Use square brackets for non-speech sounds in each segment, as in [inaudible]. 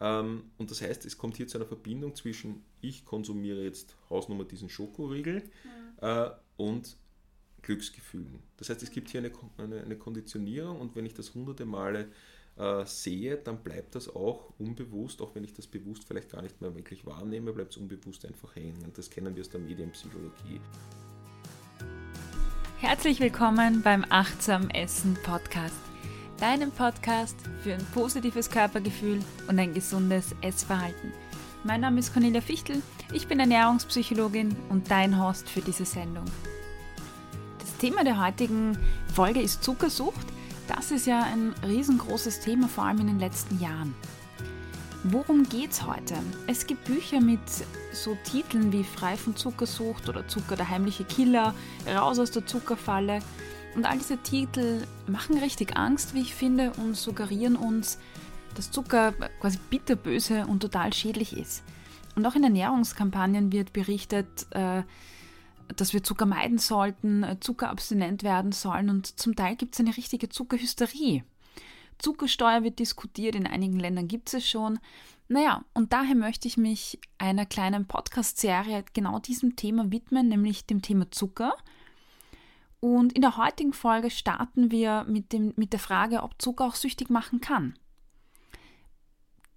Ähm, und das heißt, es kommt hier zu einer Verbindung zwischen, ich konsumiere jetzt Hausnummer diesen Schokoriegel äh, und Glücksgefühlen. Das heißt, es gibt hier eine, eine, eine Konditionierung und wenn ich das hunderte Male äh, sehe, dann bleibt das auch unbewusst, auch wenn ich das bewusst vielleicht gar nicht mehr wirklich wahrnehme, bleibt es unbewusst einfach hängen. Und das kennen wir aus der Medienpsychologie. Herzlich willkommen beim Achtsam Essen Podcast, deinem Podcast für ein positives Körpergefühl und ein gesundes Essverhalten. Mein Name ist Cornelia Fichtel, ich bin Ernährungspsychologin und dein Host für diese Sendung. Das Thema der heutigen Folge ist Zuckersucht. Das ist ja ein riesengroßes Thema, vor allem in den letzten Jahren. Worum geht's heute? Es gibt Bücher mit so Titeln wie Frei von Zuckersucht oder Zucker der heimliche Killer, Raus aus der Zuckerfalle. Und all diese Titel machen richtig Angst, wie ich finde, und suggerieren uns, dass Zucker quasi bitterböse und total schädlich ist. Und auch in Ernährungskampagnen wird berichtet, äh, dass wir Zucker meiden sollten, äh, zuckerabstinent werden sollen und zum Teil gibt es eine richtige Zuckerhysterie. Zuckersteuer wird diskutiert, in einigen Ländern gibt es es schon. Naja, und daher möchte ich mich einer kleinen Podcast-Serie genau diesem Thema widmen, nämlich dem Thema Zucker. Und in der heutigen Folge starten wir mit, dem, mit der Frage, ob Zucker auch süchtig machen kann.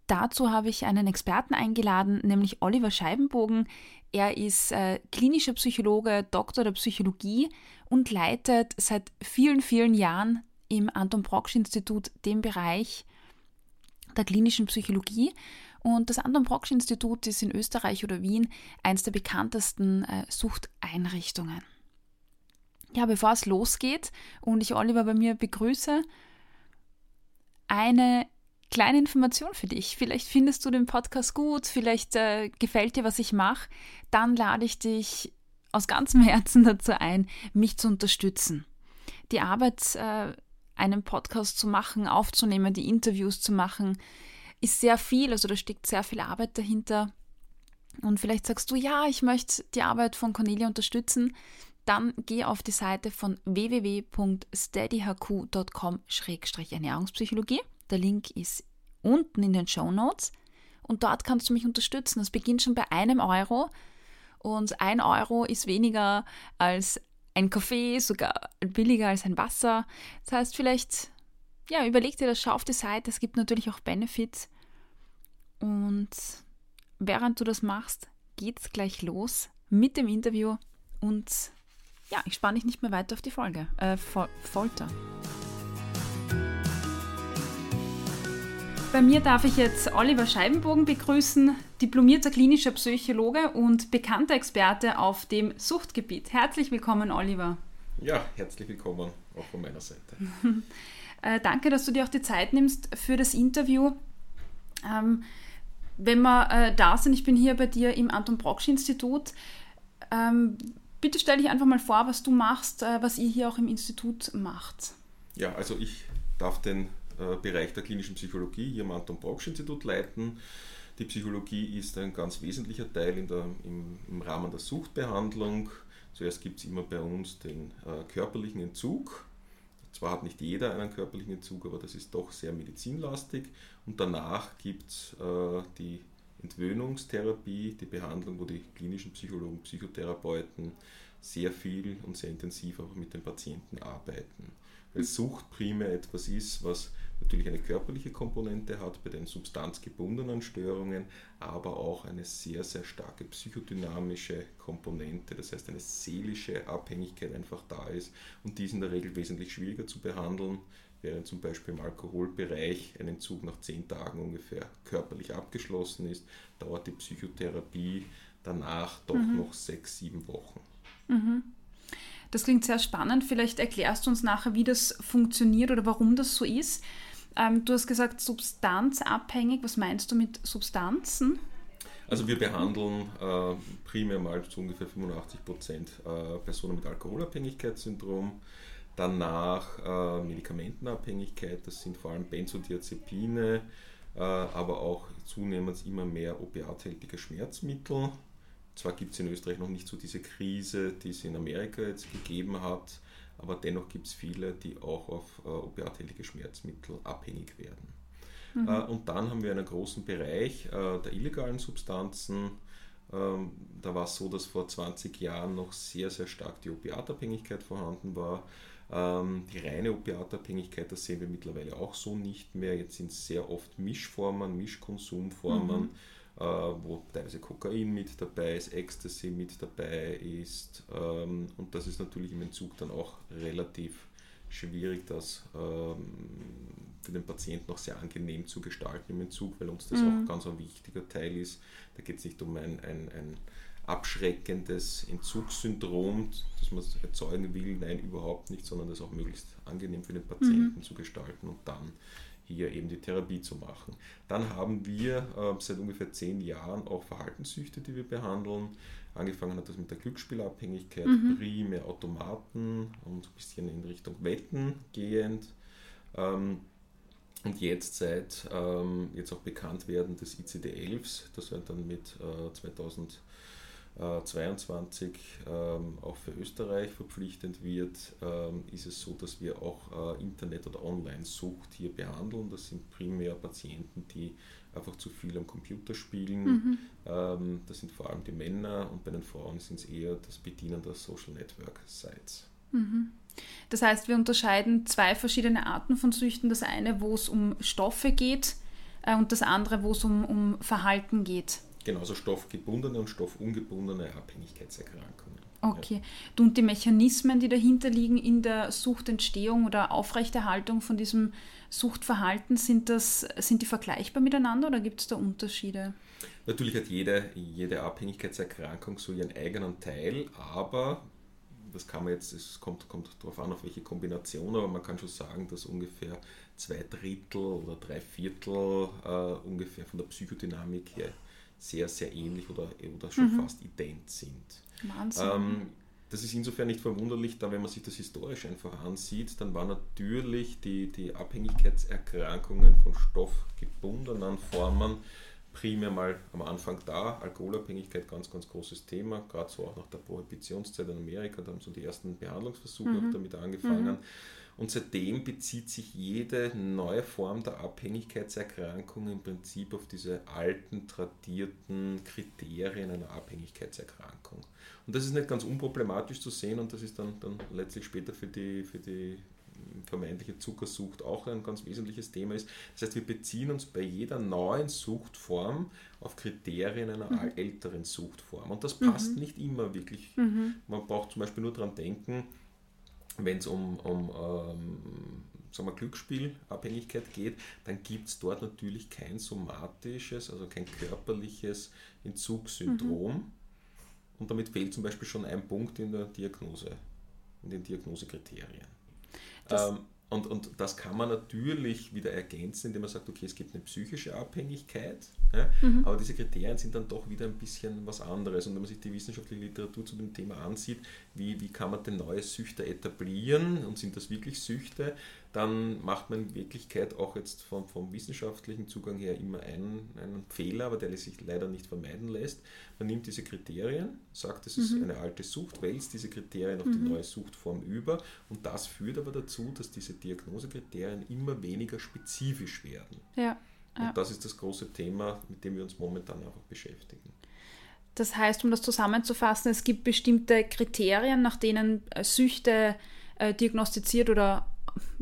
Dazu habe ich einen Experten eingeladen, nämlich Oliver Scheibenbogen. Er ist äh, klinischer Psychologe, Doktor der Psychologie und leitet seit vielen, vielen Jahren im Anton Brocksch Institut den Bereich der klinischen Psychologie. Und das Anton Brocksch Institut ist in Österreich oder Wien eines der bekanntesten äh, Suchteinrichtungen. Ja, bevor es losgeht und ich Oliver bei mir begrüße, eine kleine Information für dich. Vielleicht findest du den Podcast gut, vielleicht äh, gefällt dir, was ich mache. Dann lade ich dich aus ganzem [laughs] Herzen dazu ein, mich zu unterstützen. Die Arbeit, äh, einen Podcast zu machen, aufzunehmen, die Interviews zu machen, ist sehr viel. Also da steckt sehr viel Arbeit dahinter. Und vielleicht sagst du, ja, ich möchte die Arbeit von Cornelia unterstützen. Dann geh auf die Seite von www.steadyhq.com-ernährungspsychologie. Der Link ist unten in den Show Notes und dort kannst du mich unterstützen. Das beginnt schon bei einem Euro und ein Euro ist weniger als ein Kaffee, sogar billiger als ein Wasser. Das heißt, vielleicht, ja, überleg dir das, schau auf die Seite. Es gibt natürlich auch Benefits. Und während du das machst, geht's gleich los mit dem Interview und ja, ich spanne dich nicht mehr weiter auf die Folge, äh, Fol Folter. Bei mir darf ich jetzt Oliver Scheibenbogen begrüßen, diplomierter klinischer Psychologe und bekannter Experte auf dem Suchtgebiet. Herzlich willkommen, Oliver. Ja, herzlich willkommen auch von meiner Seite. [laughs] äh, danke, dass du dir auch die Zeit nimmst für das Interview. Ähm, wenn wir äh, da sind, ich bin hier bei dir im Anton Brocksch Institut. Ähm, bitte stell dich einfach mal vor, was du machst, äh, was ihr hier auch im Institut macht. Ja, also ich darf den äh, Bereich der klinischen Psychologie hier am Anton Brocksch Institut leiten. Die Psychologie ist ein ganz wesentlicher Teil der, im, im Rahmen der Suchtbehandlung. Zuerst gibt es immer bei uns den äh, körperlichen Entzug. Zwar hat nicht jeder einen körperlichen Entzug, aber das ist doch sehr medizinlastig. Und danach gibt es äh, die Entwöhnungstherapie, die Behandlung, wo die klinischen Psychologen, Psychotherapeuten sehr viel und sehr intensiv auch mit den Patienten arbeiten. Weil Sucht primär etwas ist, was natürlich eine körperliche Komponente hat bei den substanzgebundenen Störungen, aber auch eine sehr, sehr starke psychodynamische Komponente, das heißt eine seelische Abhängigkeit einfach da ist und die ist in der Regel wesentlich schwieriger zu behandeln, während zum Beispiel im Alkoholbereich ein Entzug nach zehn Tagen ungefähr körperlich abgeschlossen ist, dauert die Psychotherapie danach doch mhm. noch sechs, sieben Wochen. Mhm. Das klingt sehr spannend. Vielleicht erklärst du uns nachher, wie das funktioniert oder warum das so ist. Ähm, du hast gesagt, substanzabhängig. Was meinst du mit Substanzen? Also wir behandeln äh, primär mal zu ungefähr 85 Prozent äh, Personen mit Alkoholabhängigkeitssyndrom. Danach äh, Medikamentenabhängigkeit, das sind vor allem Benzodiazepine, äh, aber auch zunehmend immer mehr opiathältige Schmerzmittel. Zwar gibt es in Österreich noch nicht so diese Krise, die es in Amerika jetzt gegeben hat, aber dennoch gibt es viele, die auch auf äh, opiathältige Schmerzmittel abhängig werden. Mhm. Äh, und dann haben wir einen großen Bereich äh, der illegalen Substanzen. Ähm, da war es so, dass vor 20 Jahren noch sehr, sehr stark die Opiatabhängigkeit vorhanden war. Ähm, die reine Opiatabhängigkeit, das sehen wir mittlerweile auch so nicht mehr. Jetzt sind es sehr oft Mischformen, Mischkonsumformen. Mhm äh, wo teilweise Kokain mit dabei ist, Ecstasy mit dabei ist. Ähm, und das ist natürlich im Entzug dann auch relativ schwierig, das ähm, für den Patienten auch sehr angenehm zu gestalten im Entzug, weil uns das mhm. auch ganz ein wichtiger Teil ist. Da geht es nicht um ein, ein, ein abschreckendes Entzugssyndrom, das man erzeugen will, nein, überhaupt nicht, sondern das auch möglichst angenehm für den Patienten mhm. zu gestalten und dann hier eben die Therapie zu machen. Dann haben wir äh, seit ungefähr zehn Jahren auch Verhaltenssüchte, die wir behandeln. Angefangen hat das mit der Glücksspielabhängigkeit, mhm. primär Automaten und ein bisschen in Richtung Wetten gehend. Ähm, und jetzt seit ähm, jetzt auch bekannt werden des ICD-11s, das wird dann mit äh, 2000 22 ähm, auch für Österreich verpflichtend wird, ähm, ist es so, dass wir auch äh, Internet- oder Online-Sucht hier behandeln. Das sind primär Patienten, die einfach zu viel am Computer spielen. Mhm. Ähm, das sind vor allem die Männer und bei den Frauen sind es eher das Bedienen der Social Network Sites. Mhm. Das heißt, wir unterscheiden zwei verschiedene Arten von Süchten. Das eine, wo es um Stoffe geht äh, und das andere, wo es um, um Verhalten geht genauso stoffgebundene und stoffungebundene Abhängigkeitserkrankungen. Okay. Ja. Und die Mechanismen, die dahinter liegen in der Suchtentstehung oder Aufrechterhaltung von diesem Suchtverhalten, sind, das, sind die vergleichbar miteinander oder gibt es da Unterschiede? Natürlich hat jede, jede Abhängigkeitserkrankung so ihren eigenen Teil, aber das kann man jetzt, es kommt, kommt darauf an, auf welche Kombination, aber man kann schon sagen, dass ungefähr zwei Drittel oder drei Viertel äh, ungefähr von der Psychodynamik her sehr, sehr ähnlich oder, oder schon mhm. fast ident sind. Wahnsinn. Ähm, das ist insofern nicht verwunderlich, da wenn man sich das historisch einfach ansieht, dann waren natürlich die, die Abhängigkeitserkrankungen von stoffgebundenen Formen primär mal am Anfang da. Alkoholabhängigkeit, ganz, ganz großes Thema, gerade so auch nach der Prohibitionszeit in Amerika, da haben so die ersten Behandlungsversuche mhm. damit angefangen. Mhm. Und seitdem bezieht sich jede neue Form der Abhängigkeitserkrankung im Prinzip auf diese alten, tradierten Kriterien einer Abhängigkeitserkrankung. Und das ist nicht ganz unproblematisch zu sehen und das ist dann, dann letztlich später für die, für die vermeintliche Zuckersucht auch ein ganz wesentliches Thema ist. Das heißt, wir beziehen uns bei jeder neuen Suchtform auf Kriterien einer mhm. älteren Suchtform. Und das passt mhm. nicht immer wirklich. Mhm. Man braucht zum Beispiel nur daran denken, wenn es um, um ähm, sagen wir, Glücksspielabhängigkeit geht, dann gibt es dort natürlich kein somatisches, also kein körperliches Entzugssyndrom. Mhm. Und damit fehlt zum Beispiel schon ein Punkt in der Diagnose, in den Diagnosekriterien. Ähm, und, und das kann man natürlich wieder ergänzen, indem man sagt, okay, es gibt eine psychische Abhängigkeit, ja, mhm. aber diese Kriterien sind dann doch wieder ein bisschen was anderes. Und wenn man sich die wissenschaftliche Literatur zu dem Thema ansieht, wie, wie kann man denn neue Süchte etablieren und sind das wirklich Süchte, dann macht man in Wirklichkeit auch jetzt vom, vom wissenschaftlichen Zugang her immer einen, einen Fehler, aber der sich leider nicht vermeiden lässt. Man nimmt diese Kriterien, sagt, es ist mhm. eine alte Sucht, wälzt diese Kriterien auf mhm. die neue Suchtform über und das führt aber dazu, dass diese Diagnosekriterien immer weniger spezifisch werden. Ja. Und das ist das große Thema, mit dem wir uns momentan einfach beschäftigen. Das heißt, um das zusammenzufassen, es gibt bestimmte Kriterien, nach denen äh, Süchte äh, diagnostiziert oder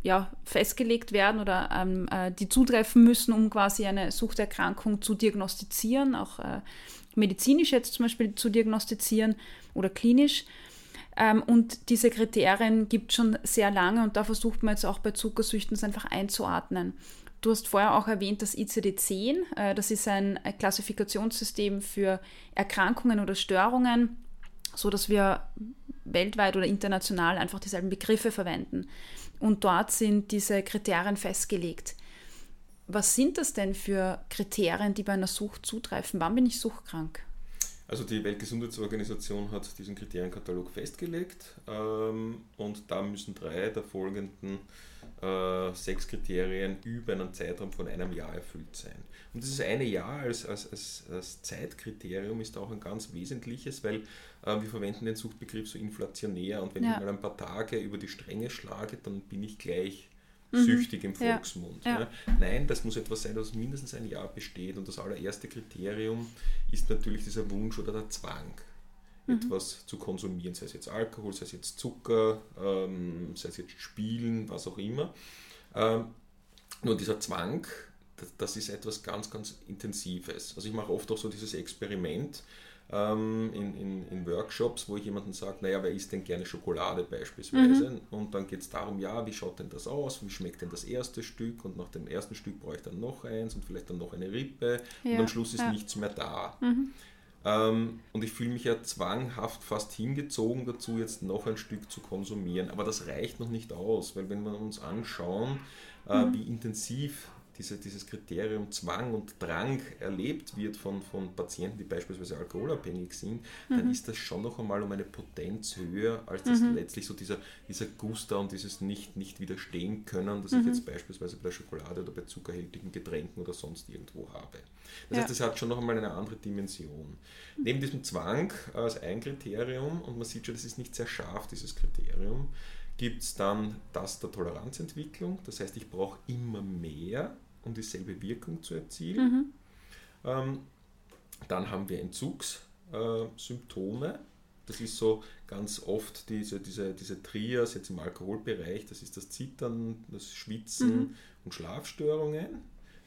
ja, festgelegt werden oder ähm, äh, die zutreffen müssen, um quasi eine Suchterkrankung zu diagnostizieren, auch äh, medizinisch jetzt zum Beispiel zu diagnostizieren oder klinisch. Ähm, und diese Kriterien gibt es schon sehr lange und da versucht man jetzt auch bei Zuckersüchten einfach einzuordnen. Du hast vorher auch erwähnt das ICD-10. Äh, das ist ein Klassifikationssystem für Erkrankungen oder Störungen, so dass wir weltweit oder international einfach dieselben Begriffe verwenden. Und dort sind diese Kriterien festgelegt. Was sind das denn für Kriterien, die bei einer Sucht zutreffen? Wann bin ich suchtkrank? Also die Weltgesundheitsorganisation hat diesen Kriterienkatalog festgelegt ähm, und da müssen drei der folgenden äh, sechs Kriterien über einen Zeitraum von einem Jahr erfüllt sein. Und dieses eine Jahr als, als, als, als Zeitkriterium ist auch ein ganz wesentliches, weil wir verwenden den Suchtbegriff so inflationär und wenn ja. ich mal ein paar Tage über die Stränge schlage, dann bin ich gleich mhm. süchtig im Volksmund. Ja. Ja. Nein, das muss etwas sein, das mindestens ein Jahr besteht. Und das allererste Kriterium ist natürlich dieser Wunsch oder der Zwang, mhm. etwas zu konsumieren, sei es jetzt Alkohol, sei es jetzt Zucker, ähm, sei es jetzt Spielen, was auch immer. Ähm, nur dieser Zwang, das, das, ist etwas ganz, ganz Intensives. Also ich mache oft auch so dieses Experiment, ähm, in, in, in, Workshops, wo ich jemanden sage, naja, wer isst denn gerne Schokolade beispielsweise? Mhm. Und dann geht es darum, ja, wie schaut denn das aus? Wie schmeckt denn das erste Stück? Und nach dem ersten Stück brauche ich dann noch eins und vielleicht dann noch eine Rippe. Ja. Und am Schluss ist ja. nichts mehr da. Mhm. Ähm, und ich fühle mich ja zwanghaft fast hingezogen dazu, jetzt noch ein Stück zu konsumieren. Aber das reicht noch nicht aus, weil wenn wir uns anschauen, äh, mhm. wie intensiv diese, dieses Kriterium Zwang und Drang erlebt wird von, von Patienten, die beispielsweise alkoholabhängig sind, mhm. dann ist das schon noch einmal um eine Potenz höher, als das mhm. letztlich so dieser, dieser Guster und dieses nicht, nicht widerstehen können, das mhm. ich jetzt beispielsweise bei der Schokolade oder bei zuckerhältigen Getränken oder sonst irgendwo habe. Das ja. heißt, das hat schon noch einmal eine andere Dimension. Neben diesem Zwang als ein Kriterium, und man sieht schon, das ist nicht sehr scharf, dieses Kriterium, gibt es dann das der Toleranzentwicklung. Das heißt, ich brauche immer mehr um dieselbe Wirkung zu erzielen. Mhm. Ähm, dann haben wir Entzugssymptome. Äh, das ist so ganz oft diese, diese, diese Trias jetzt im Alkoholbereich. Das ist das Zittern, das Schwitzen mhm. und Schlafstörungen.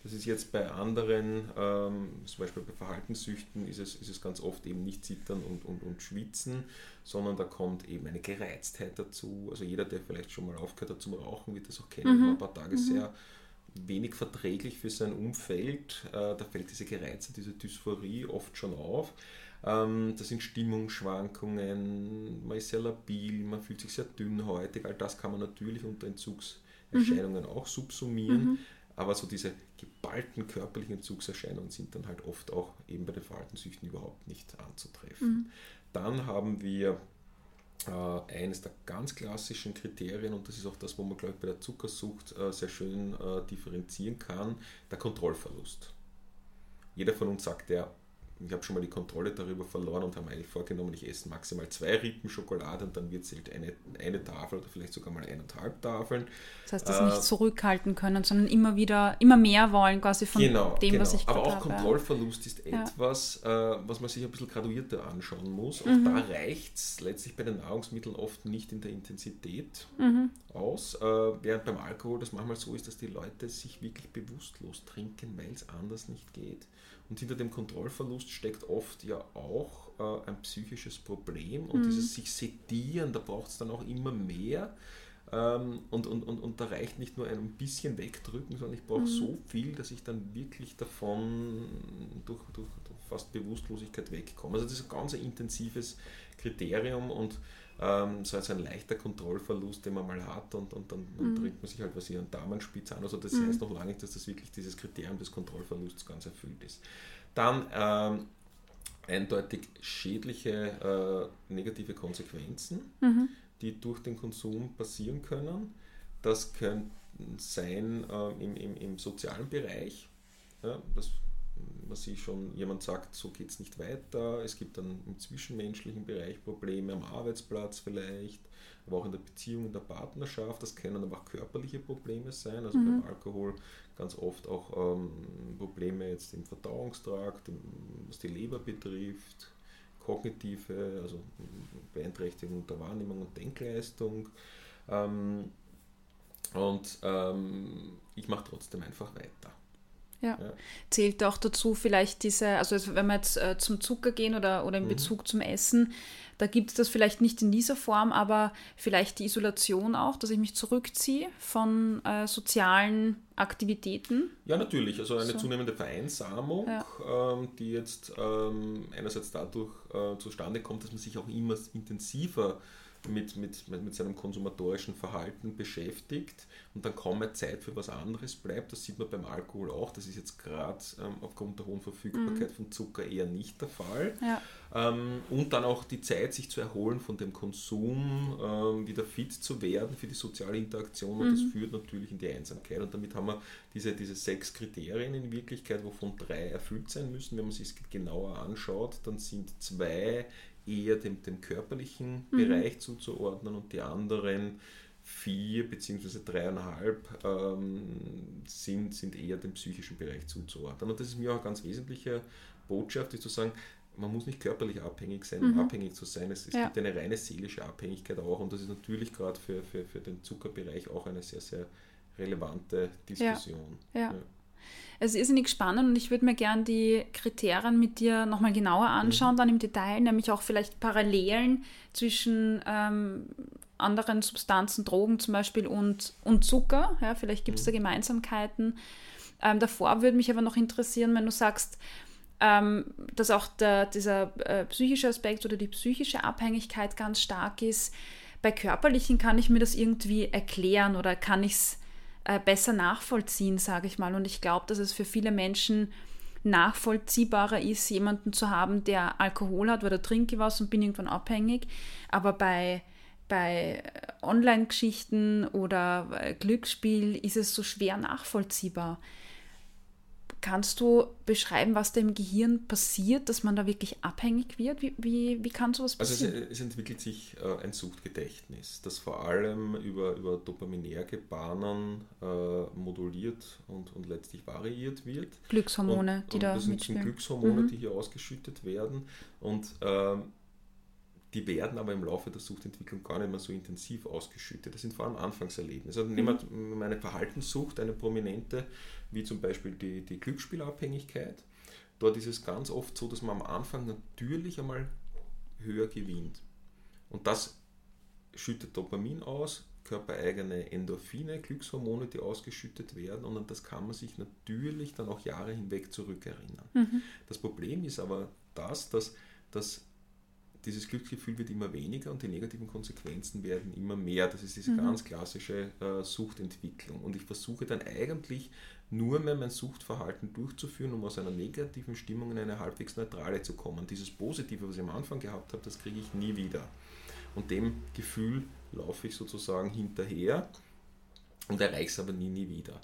Das ist jetzt bei anderen, ähm, zum Beispiel bei Verhaltenssüchten, ist es, ist es ganz oft eben nicht Zittern und, und, und Schwitzen, sondern da kommt eben eine Gereiztheit dazu. Also jeder, der vielleicht schon mal aufgehört hat zum Rauchen, wird das auch kennen, mhm. ein paar Tage mhm. sehr wenig verträglich für sein Umfeld. Äh, da fällt diese Gereize, diese Dysphorie oft schon auf. Ähm, das sind Stimmungsschwankungen, man ist sehr labil, man fühlt sich sehr dünnhäutig. All das kann man natürlich unter Entzugserscheinungen mhm. auch subsumieren. Mhm. Aber so diese geballten körperlichen Entzugserscheinungen sind dann halt oft auch eben bei den Verhaltenssüchten überhaupt nicht anzutreffen. Mhm. Dann haben wir äh, eines der ganz klassischen Kriterien, und das ist auch das, wo man, glaube ich, bei der Zuckersucht äh, sehr schön äh, differenzieren kann, der Kontrollverlust. Jeder von uns sagt, der ich habe schon mal die Kontrolle darüber verloren und habe eigentlich vorgenommen, ich esse maximal zwei Rippen Schokolade und dann wird es halt eine, eine Tafel oder vielleicht sogar mal eineinhalb Tafeln. Das heißt, das äh, nicht zurückhalten können, sondern immer wieder, immer mehr wollen quasi von genau, dem, genau. was ich Aber auch habe. Kontrollverlust ist ja. etwas, äh, was man sich ein bisschen graduierter anschauen muss. Auch mhm. da reicht es letztlich bei den Nahrungsmitteln oft nicht in der Intensität mhm. aus, äh, während beim Alkohol das manchmal so ist, dass die Leute sich wirklich bewusstlos trinken, weil es anders nicht geht. Und hinter dem Kontrollverlust steckt oft ja auch äh, ein psychisches Problem und mhm. dieses sich sedieren, da braucht es dann auch immer mehr. Ähm, und, und, und, und da reicht nicht nur ein bisschen wegdrücken, sondern ich brauche mhm. so viel, dass ich dann wirklich davon durch, durch, durch fast Bewusstlosigkeit wegkomme. Also das ist ein ganz intensives Kriterium und ähm, so als ein leichter Kontrollverlust, den man mal hat und, und dann, mhm. trinkt man sich halt was ihren Damenspitz an. Also das mhm. heißt noch lange nicht, dass das wirklich dieses Kriterium des Kontrollverlusts ganz erfüllt ist. Dann ähm, eindeutig schädliche äh, negative Konsequenzen, mhm. die durch den Konsum passieren können. Das könnte sein äh, im, im, im sozialen Bereich. Ja, das man sich schon, jemand sagt, so geht es nicht weiter. Es gibt dann im zwischenmenschlichen Bereich Probleme am Arbeitsplatz vielleicht, aber auch in der Beziehung, in der Partnerschaft. Das können aber auch körperliche Probleme sein. Also mhm. beim Alkohol ganz oft auch ähm, Probleme jetzt im Verdauungstrakt, was die Leber betrifft, kognitive, also Beeinträchtigung der Wahrnehmung und Denkleistung. Ähm, und ähm, ich mache trotzdem einfach weiter. Ja. ja. Zählt auch dazu vielleicht diese, also wenn wir jetzt äh, zum Zucker gehen oder, oder in mhm. Bezug zum Essen, da gibt es das vielleicht nicht in dieser Form, aber vielleicht die Isolation auch, dass ich mich zurückziehe von äh, sozialen Aktivitäten. Ja, natürlich. Also eine so. zunehmende Vereinsamung, ja. ähm, die jetzt ähm, einerseits dadurch äh, zustande kommt, dass man sich auch immer intensiver mit, mit, mit seinem konsumatorischen Verhalten beschäftigt und dann kaum mehr Zeit für was anderes bleibt. Das sieht man beim Alkohol auch. Das ist jetzt gerade ähm, aufgrund der hohen Verfügbarkeit mhm. von Zucker eher nicht der Fall. Ja. Ähm, und dann auch die Zeit, sich zu erholen von dem Konsum, ähm, wieder fit zu werden für die soziale Interaktion und mhm. das führt natürlich in die Einsamkeit. Und damit haben wir diese, diese sechs Kriterien in Wirklichkeit, wovon drei erfüllt sein müssen. Wenn man sich genauer anschaut, dann sind zwei eher dem, dem körperlichen mhm. Bereich zuzuordnen und die anderen vier bzw. dreieinhalb ähm, sind, sind eher dem psychischen Bereich zuzuordnen. Und das ist mir auch eine ganz wesentliche Botschaft, ist zu sagen, man muss nicht körperlich abhängig sein, um mhm. abhängig zu sein. Es, es ja. gibt eine reine seelische Abhängigkeit auch und das ist natürlich gerade für, für, für den Zuckerbereich auch eine sehr, sehr relevante Diskussion. Ja. ja. Es ist irrsinnig spannend und ich würde mir gerne die Kriterien mit dir nochmal genauer anschauen, mhm. dann im Detail, nämlich auch vielleicht Parallelen zwischen ähm, anderen Substanzen, Drogen zum Beispiel und, und Zucker. Ja, vielleicht gibt es mhm. da Gemeinsamkeiten. Ähm, davor würde mich aber noch interessieren, wenn du sagst, ähm, dass auch der, dieser äh, psychische Aspekt oder die psychische Abhängigkeit ganz stark ist. Bei körperlichen kann ich mir das irgendwie erklären oder kann ich es äh, besser nachvollziehen, sage ich mal. Und ich glaube, dass es für viele Menschen nachvollziehbarer ist, jemanden zu haben, der Alkohol hat oder trinke was und bin irgendwann abhängig. Aber bei, bei Online-Geschichten oder äh, Glücksspiel ist es so schwer nachvollziehbar. Kannst du beschreiben, was da im Gehirn passiert, dass man da wirklich abhängig wird? Wie, wie, wie kann sowas passieren? Also es, es entwickelt sich äh, ein Suchtgedächtnis, das vor allem über, über dopaminärge Bahnen äh, moduliert und, und letztlich variiert wird. Glückshormone, und, die und da Das sind, Glückshormone, mhm. die hier ausgeschüttet werden. Und ähm, die werden aber im Laufe der Suchtentwicklung gar nicht mehr so intensiv ausgeschüttet. Das sind vor allem Anfangserlebnisse. Also nehmen wir mhm. eine Verhaltenssucht, eine prominente, wie zum Beispiel die, die Glücksspielabhängigkeit. Dort ist es ganz oft so, dass man am Anfang natürlich einmal höher gewinnt. Und das schüttet Dopamin aus, körpereigene Endorphine, Glückshormone, die ausgeschüttet werden und an das kann man sich natürlich dann auch Jahre hinweg zurückerinnern. Mhm. Das Problem ist aber das, dass, dass dieses Glücksgefühl wird immer weniger und die negativen Konsequenzen werden immer mehr. Das ist diese mhm. ganz klassische äh, Suchtentwicklung. Und ich versuche dann eigentlich nur mehr mein Suchtverhalten durchzuführen, um aus einer negativen Stimmung in eine halbwegs neutrale zu kommen. Dieses Positive, was ich am Anfang gehabt habe, das kriege ich nie wieder. Und dem Gefühl laufe ich sozusagen hinterher und erreiche es aber nie, nie wieder.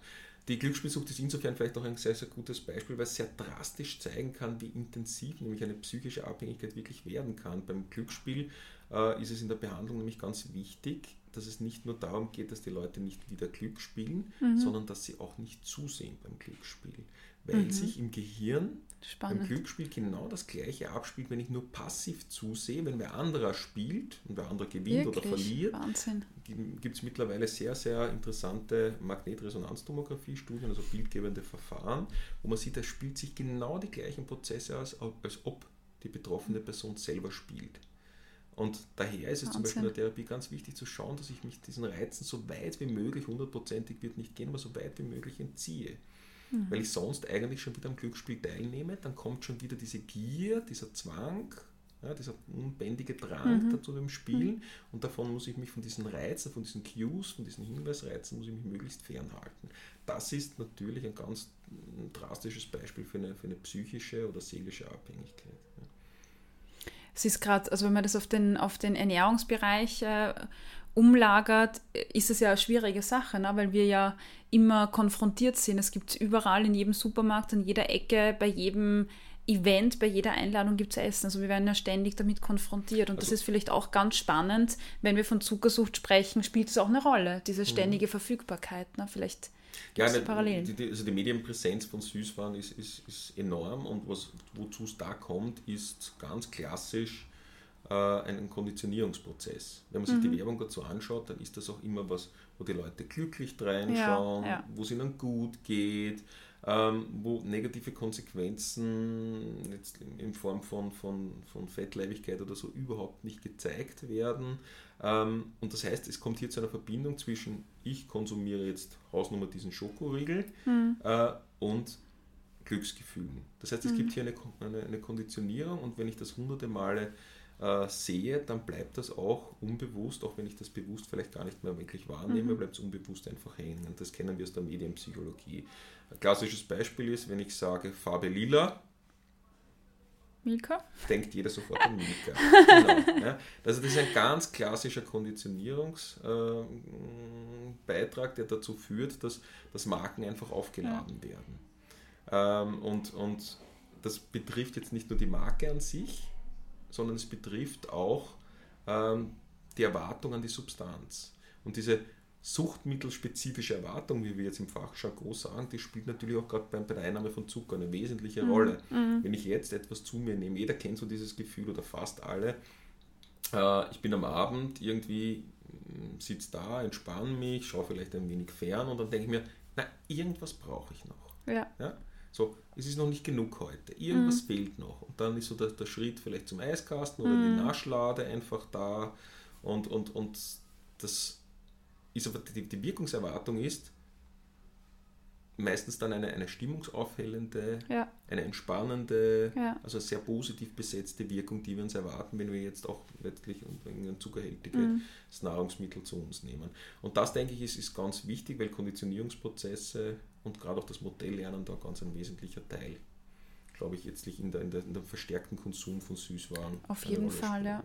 Die Glücksspielsucht ist insofern vielleicht auch ein sehr, sehr gutes Beispiel, weil es sehr drastisch zeigen kann, wie intensiv nämlich eine psychische Abhängigkeit wirklich werden kann. Beim Glücksspiel äh, ist es in der Behandlung nämlich ganz wichtig, dass es nicht nur darum geht, dass die Leute nicht wieder Glück spielen, mhm. sondern dass sie auch nicht zusehen beim Glücksspiel weil mhm. sich im Gehirn Spannend. beim Glücksspiel genau das gleiche abspielt, wenn ich nur passiv zusehe, wenn wer anderer spielt und wer anderer gewinnt Wirklich? oder verliert. Wahnsinn. Gibt es mittlerweile sehr, sehr interessante Magnetresonanztomographie-Studien, also bildgebende Verfahren, wo man sieht, da spielt sich genau die gleichen Prozesse aus, als ob die betroffene Person selber spielt. Und daher ist es Wahnsinn. zum Beispiel in der Therapie ganz wichtig zu schauen, dass ich mich diesen Reizen so weit wie möglich, hundertprozentig wird nicht gehen, aber so weit wie möglich entziehe mhm. weil ich sonst eigentlich schon wieder am Glücksspiel teilnehme. Dann kommt schon wieder diese Gier, dieser Zwang, ja, dieser unbändige Drang mhm. dazu dem Spielen mhm. und davon muss ich mich von diesen Reizen, von diesen Cues, von diesen Hinweisreizen, muss ich mich möglichst fernhalten. Das ist natürlich ein ganz drastisches Beispiel für eine, für eine psychische oder seelische Abhängigkeit. Es ist gerade, also wenn man das auf den, auf den Ernährungsbereich äh, umlagert, ist es ja eine schwierige Sache, ne? weil wir ja immer konfrontiert sind. Es gibt überall in jedem Supermarkt, an jeder Ecke, bei jedem Event, bei jeder Einladung gibt es Essen. Also wir werden ja ständig damit konfrontiert. Und also, das ist vielleicht auch ganz spannend, wenn wir von Zuckersucht sprechen, spielt es auch eine Rolle, diese mhm. ständige Verfügbarkeit. Ne? Vielleicht ja, ne, Parallelen. Die, also die Medienpräsenz von Süßwaren ist, ist, ist enorm und was, wozu es da kommt, ist ganz klassisch äh, einen Konditionierungsprozess. Wenn man sich mhm. die Werbung dazu anschaut, dann ist das auch immer was, wo die Leute glücklich reinschauen, ja, ja. wo es ihnen gut geht, ähm, wo negative Konsequenzen jetzt in Form von, von, von Fettleibigkeit oder so überhaupt nicht gezeigt werden. Ähm, und das heißt, es kommt hier zu einer Verbindung zwischen, ich konsumiere jetzt Hausnummer diesen Schokoriegel mhm. und Glücksgefühlen. Das heißt, es mhm. gibt hier eine, eine, eine, Konditionierung und wenn ich das hunderte Male äh, sehe, dann bleibt das auch unbewusst, auch wenn ich das bewusst vielleicht gar nicht mehr wirklich wahrnehme, mhm. bleibt es unbewusst einfach hängen. Das kennen wir aus der Medienpsychologie. Ein klassisches Beispiel ist, wenn ich sage Farbe lila, Milka? Denkt jeder sofort an Milka. [laughs] genau, ja. Also das ist ein ganz klassischer Konditionierungsbeitrag, äh, der dazu führt, dass, dass Marken einfach aufgeladen ja. werden. Ähm, und, und das betrifft jetzt nicht nur die Marke an sich, sondern es betrifft auch ähm, die Erwartung an die Substanz. Und diese suchtmittelspezifische Erwartung, wie wir jetzt im Fachjargon sagen, die spielt natürlich auch gerade bei, der Einnahme von Zucker eine wesentliche mhm. Rolle. Mhm. Wenn ich jetzt etwas zu mir nehme, jeder kennt so dieses Gefühl oder fast alle, äh, ich bin am Abend irgendwie, mm, sitze da, entspanne mich, schaue vielleicht ein wenig fern und dann denke ich mir, na, irgendwas brauche ich noch. Ja. ja. So, es ist noch nicht genug heute. Irgendwas mhm. fehlt noch. Und dann ist so der, der Schritt vielleicht zum Eiskasten oder mhm. die Naschlade einfach da. Und, und, und das ist aber die, die Wirkungserwartung ist meistens dann eine, eine stimmungsaufhellende, ja. eine entspannende, ja. also sehr positiv besetzte Wirkung, die wir uns erwarten, wenn wir jetzt auch letztlich ein zuckerhältiges mhm. Nahrungsmittel zu uns nehmen. Und das, denke ich, ist, ist ganz wichtig, weil Konditionierungsprozesse und gerade auch das Modelllernen da ganz ein wesentlicher Teil glaube ich, jetzt in der, in, der, in der verstärkten Konsum von Süßwaren. Auf jeden Fall, ja.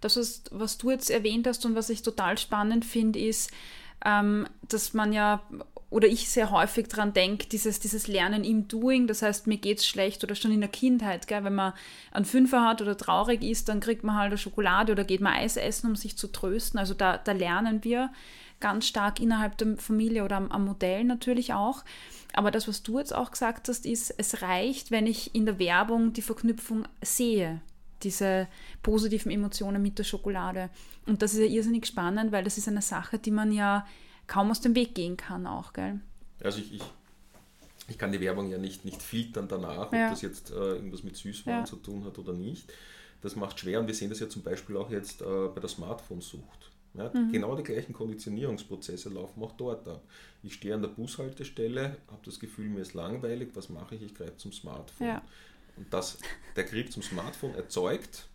Das, was, was du jetzt erwähnt hast und was ich total spannend finde, ist, ähm, dass man ja oder ich sehr häufig daran denke, dieses, dieses Lernen im Doing, das heißt, mir geht es schlecht oder schon in der Kindheit, gell, wenn man einen Fünfer hat oder traurig ist, dann kriegt man halt eine Schokolade oder geht man Eis essen, um sich zu trösten. Also da, da lernen wir ganz stark innerhalb der Familie oder am, am Modell natürlich auch. Aber das, was du jetzt auch gesagt hast, ist, es reicht, wenn ich in der Werbung die Verknüpfung sehe, diese positiven Emotionen mit der Schokolade. Und das ist ja irrsinnig spannend, weil das ist eine Sache, die man ja kaum aus dem Weg gehen kann auch, gell? Also ich, ich, ich kann die Werbung ja nicht, nicht filtern danach, ja. ob das jetzt äh, irgendwas mit Süßwaren ja. zu tun hat oder nicht. Das macht schwer und wir sehen das ja zum Beispiel auch jetzt äh, bei der Smartphone-Sucht. Ja, mhm. Genau die gleichen Konditionierungsprozesse laufen auch dort ab. Ich stehe an der Bushaltestelle, habe das Gefühl, mir ist langweilig, was mache ich? Ich greife zum Smartphone. Ja. Und das, der Griff zum Smartphone erzeugt,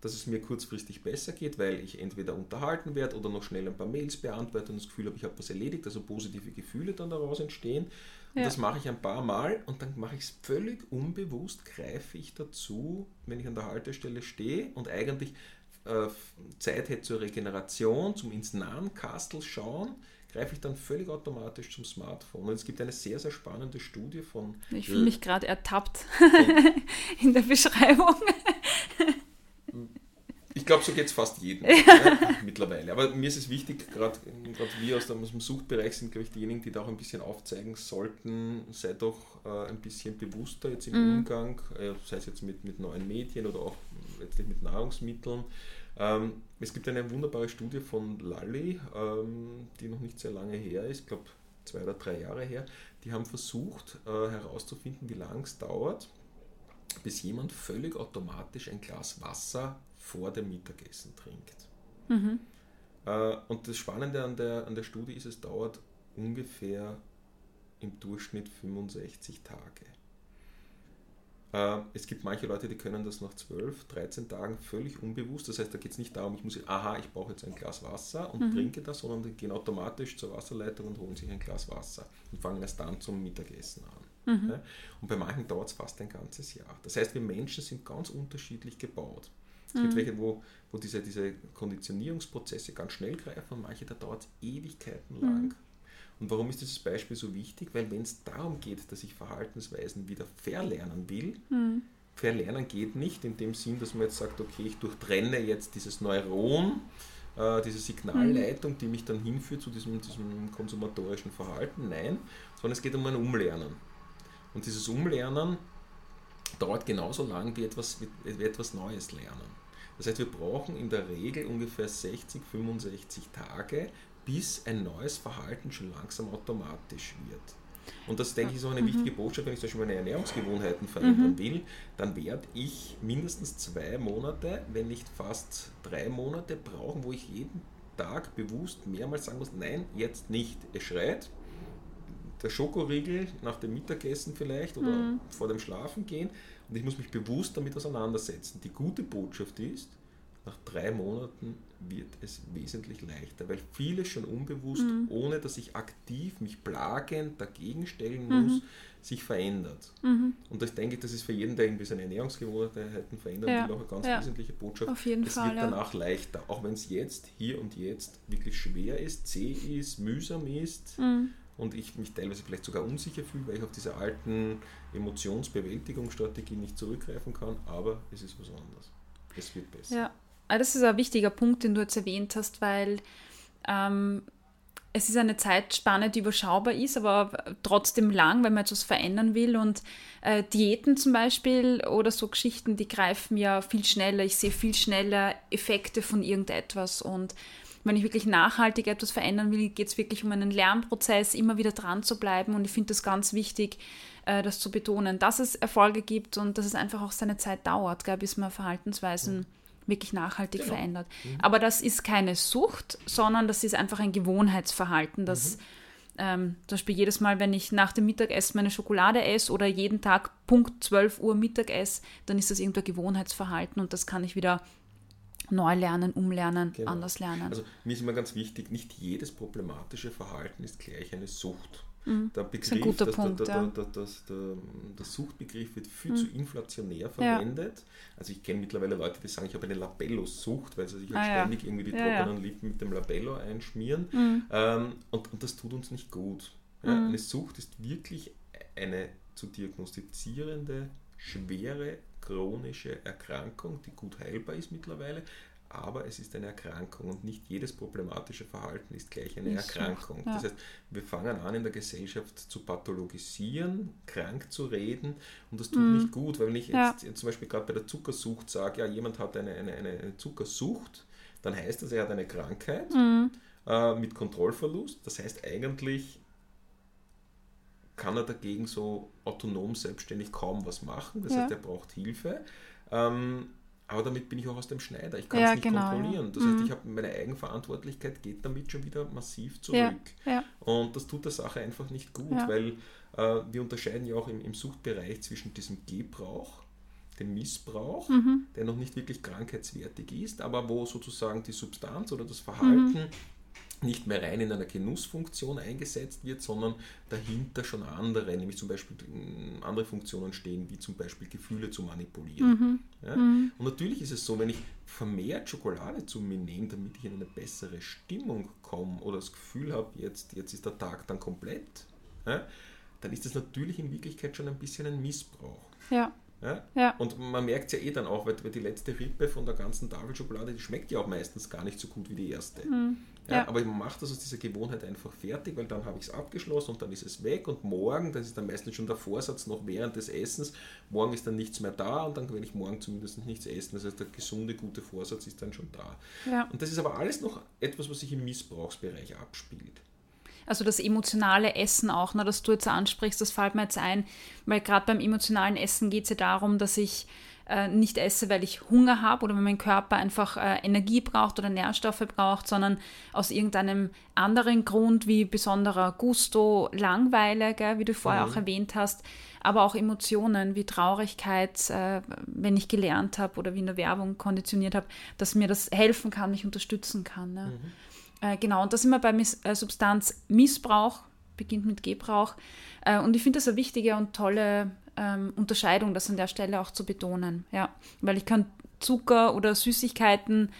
dass es mir kurzfristig besser geht, weil ich entweder unterhalten werde oder noch schnell ein paar Mails beantworte und das Gefühl habe, ich habe was erledigt, also positive Gefühle dann daraus entstehen. Und ja. das mache ich ein paar Mal und dann mache ich es völlig unbewusst, greife ich dazu, wenn ich an der Haltestelle stehe und eigentlich äh, Zeit hätte zur Regeneration, zum ins Nahenkastel schauen, greife ich dann völlig automatisch zum Smartphone. Und es gibt eine sehr, sehr spannende Studie von. Ich fühle mich gerade ertappt [laughs] in der Beschreibung. [laughs] Ich glaube, so geht es fast jedem ja, [laughs] mittlerweile. Aber mir ist es wichtig, gerade wir aus, dem Suchtbereich sind, glaube ich, diejenigen, die da auch ein bisschen aufzeigen sollten, sei doch äh, ein bisschen bewusster jetzt im mhm. Umgang, äh, sei es jetzt mit, mit neuen Medien oder auch letztlich mit Nahrungsmitteln. Ähm, es gibt eine wunderbare Studie von Lally, ähm, die noch nicht sehr lange her ist, ich glaube zwei oder drei Jahre her. Die haben versucht äh, herauszufinden, wie lange es dauert, bis jemand völlig automatisch ein Glas Wasser vor dem Mittagessen trinkt. Mhm. Äh, und das Spannende an der, an der Studie ist, es dauert ungefähr im Durchschnitt 65 Tage. Äh, es gibt manche Leute, die können das nach 12, 13 Tagen völlig unbewusst. Das heißt, da geht es nicht darum, ich muss, aha, ich brauche jetzt ein Glas Wasser und mhm. trinke das, sondern die gehen automatisch zur Wasserleitung und holen sich ein Glas Wasser und fangen erst dann zum Mittagessen an. Mhm. Und bei manchen dauert es fast ein ganzes Jahr. Das heißt, wir Menschen sind ganz unterschiedlich gebaut. Es gibt mhm. welche, wo, wo diese, diese Konditionierungsprozesse ganz schnell greifen und manche, da dauert es Ewigkeiten lang. Mhm. Und warum ist dieses Beispiel so wichtig? Weil wenn es darum geht, dass ich Verhaltensweisen wieder verlernen will, mhm. verlernen geht nicht in dem Sinn, dass man jetzt sagt, okay, ich durchtrenne jetzt dieses Neuron, äh, diese Signalleitung, mhm. die mich dann hinführt zu diesem, diesem konsumatorischen Verhalten. Nein, sondern es geht um ein Umlernen. Und dieses Umlernen dauert genauso lang wie etwas, wie etwas Neues lernen. Das heißt, wir brauchen in der Regel ungefähr 60, 65 Tage, bis ein neues Verhalten schon langsam automatisch wird. Und das, denke ich, ist auch eine mhm. wichtige Botschaft, wenn ich zum Beispiel meine Ernährungsgewohnheiten verändern mhm. will, dann werde ich mindestens zwei Monate, wenn nicht fast drei Monate brauchen, wo ich jeden Tag bewusst mehrmals sagen muss, nein, jetzt nicht. Es schreit, der Schokoriegel nach dem Mittagessen vielleicht oder mhm. vor dem Schlafengehen und ich muss mich bewusst damit auseinandersetzen. Die gute Botschaft ist, nach drei Monaten wird es wesentlich leichter, weil vieles schon unbewusst, mhm. ohne dass ich aktiv mich plagend dagegen stellen muss, mhm. sich verändert. Mhm. Und ich denke, das ist für jeden, der irgendwie seine Ernährungsgewohnheiten verändern ja. will, auch eine ganz ja. wesentliche Botschaft. Auf jeden es Fall, wird danach leichter, auch wenn es jetzt, hier und jetzt wirklich schwer ist, zäh ist, mühsam ist mhm. Und ich mich teilweise vielleicht sogar unsicher fühle, weil ich auf diese alten Emotionsbewältigungsstrategien nicht zurückgreifen kann, aber es ist was anderes. Es wird besser. Ja, Ah, das ist ein wichtiger Punkt, den du jetzt erwähnt hast, weil ähm, es ist eine Zeitspanne, die überschaubar ist, aber trotzdem lang, wenn man etwas verändern will. Und äh, Diäten zum Beispiel oder so Geschichten, die greifen ja viel schneller. Ich sehe viel schneller Effekte von irgendetwas. Und wenn ich wirklich nachhaltig etwas verändern will, geht es wirklich um einen Lernprozess, immer wieder dran zu bleiben. Und ich finde das ganz wichtig, äh, das zu betonen, dass es Erfolge gibt und dass es einfach auch seine Zeit dauert, gell, bis man Verhaltensweisen. Mhm wirklich nachhaltig genau. verändert. Mhm. Aber das ist keine Sucht, sondern das ist einfach ein Gewohnheitsverhalten, das mhm. ähm, zum Beispiel jedes Mal, wenn ich nach dem Mittagessen meine Schokolade esse oder jeden Tag Punkt 12 Uhr Mittag esse, dann ist das irgendein Gewohnheitsverhalten und das kann ich wieder neu lernen, umlernen, genau. anders lernen. Also mir ist immer ganz wichtig, nicht jedes problematische Verhalten ist gleich eine Sucht. Mhm. Der Begriff, das ist ein guter das, Punkt, der, der, der, der, der, Suchtbegriff wird viel mhm. zu inflationär verwendet. Ja. Also ich kenne mittlerweile Leute, die sagen, ich habe eine Labello-Sucht, weil sie sich ah, ständig ja. irgendwie die trockenen ja, Lippen mit dem Labello einschmieren. Mhm. Ähm, und, und das tut uns nicht gut. Mhm. Eine Sucht ist wirklich eine zu diagnostizierende, schwere chronische Erkrankung, die gut heilbar ist mittlerweile, aber es ist eine Erkrankung und nicht jedes problematische Verhalten ist gleich eine ist Erkrankung. Ja. Das heißt, wir fangen an in der Gesellschaft zu pathologisieren, krank zu reden und das tut mm. nicht gut, weil wenn ich ja. jetzt zum Beispiel gerade bei der Zuckersucht sage, ja, jemand hat eine, eine, eine Zuckersucht, dann heißt das, er hat eine Krankheit mm. äh, mit Kontrollverlust. Das heißt eigentlich, kann er dagegen so autonom selbstständig kaum was machen. Das ja. heißt, er braucht Hilfe. Ähm, aber damit bin ich auch aus dem Schneider. Ich kann ja, es nicht genau, kontrollieren. Das ja. heißt, mhm. ich habe meine Eigenverantwortlichkeit geht damit schon wieder massiv zurück. Ja, Und das tut der Sache einfach nicht gut, weil äh, wir unterscheiden ja auch im, im, Suchtbereich zwischen diesem Gebrauch, dem Missbrauch, mhm. der noch nicht wirklich krankheitswertig ist, aber wo sozusagen die Substanz oder das Verhalten mhm nicht mehr rein in einer Genussfunktion eingesetzt wird, sondern dahinter schon andere, nämlich zum Beispiel andere Funktionen stehen, wie zum Beispiel Gefühle zu manipulieren. Mhm. Ja? Mhm. Und natürlich ist es so, wenn ich vermehrt Schokolade zu mir nehme, damit ich in eine bessere Stimmung komme oder das Gefühl habe, jetzt, jetzt ist der Tag dann komplett, ja? dann ist das natürlich in Wirklichkeit schon ein bisschen ein Missbrauch. Ja. Ja? ja? Und man merkt es ja eh dann auch, weil, die letzte Rippe von der ganzen Tafel Schokolade, die schmeckt ja auch meistens gar nicht so gut wie die erste. Mhm. Ja, ja. Aber man macht das aus dieser Gewohnheit einfach fertig, weil dann habe ich es abgeschlossen und dann ist es weg und morgen, das ist dann meistens schon der Vorsatz noch während des Essens, morgen ist dann nichts mehr da und dann werde ich morgen zumindest nichts essen. Das heißt, der gesunde, gute Vorsatz ist dann schon da. Ja. Und das ist aber alles noch etwas, was sich im Missbrauchsbereich abspielt. Also das emotionale Essen auch, ne, das du jetzt ansprichst, das fällt mir jetzt ein, weil gerade beim emotionalen Essen geht es ja darum, dass ich äh, nicht esse, weil ich Hunger habe oder weil mein Körper einfach äh, Energie braucht oder Nährstoffe braucht, sondern aus irgendeinem anderen Grund wie besonderer Gusto, Langweile, gell, wie du vorher mhm. auch erwähnt hast, aber auch Emotionen wie Traurigkeit, äh, wenn ich gelernt habe oder wie in der Werbung konditioniert habe, dass mir das helfen kann, mich unterstützen kann. Ne? Mhm. Äh, genau, und da sind wir beim äh, Substanzmissbrauch, beginnt mit Gebrauch. Äh, und ich finde das eine wichtige und tolle ähm, Unterscheidung, das an der Stelle auch zu betonen. Ja, weil ich kann Zucker oder Süßigkeiten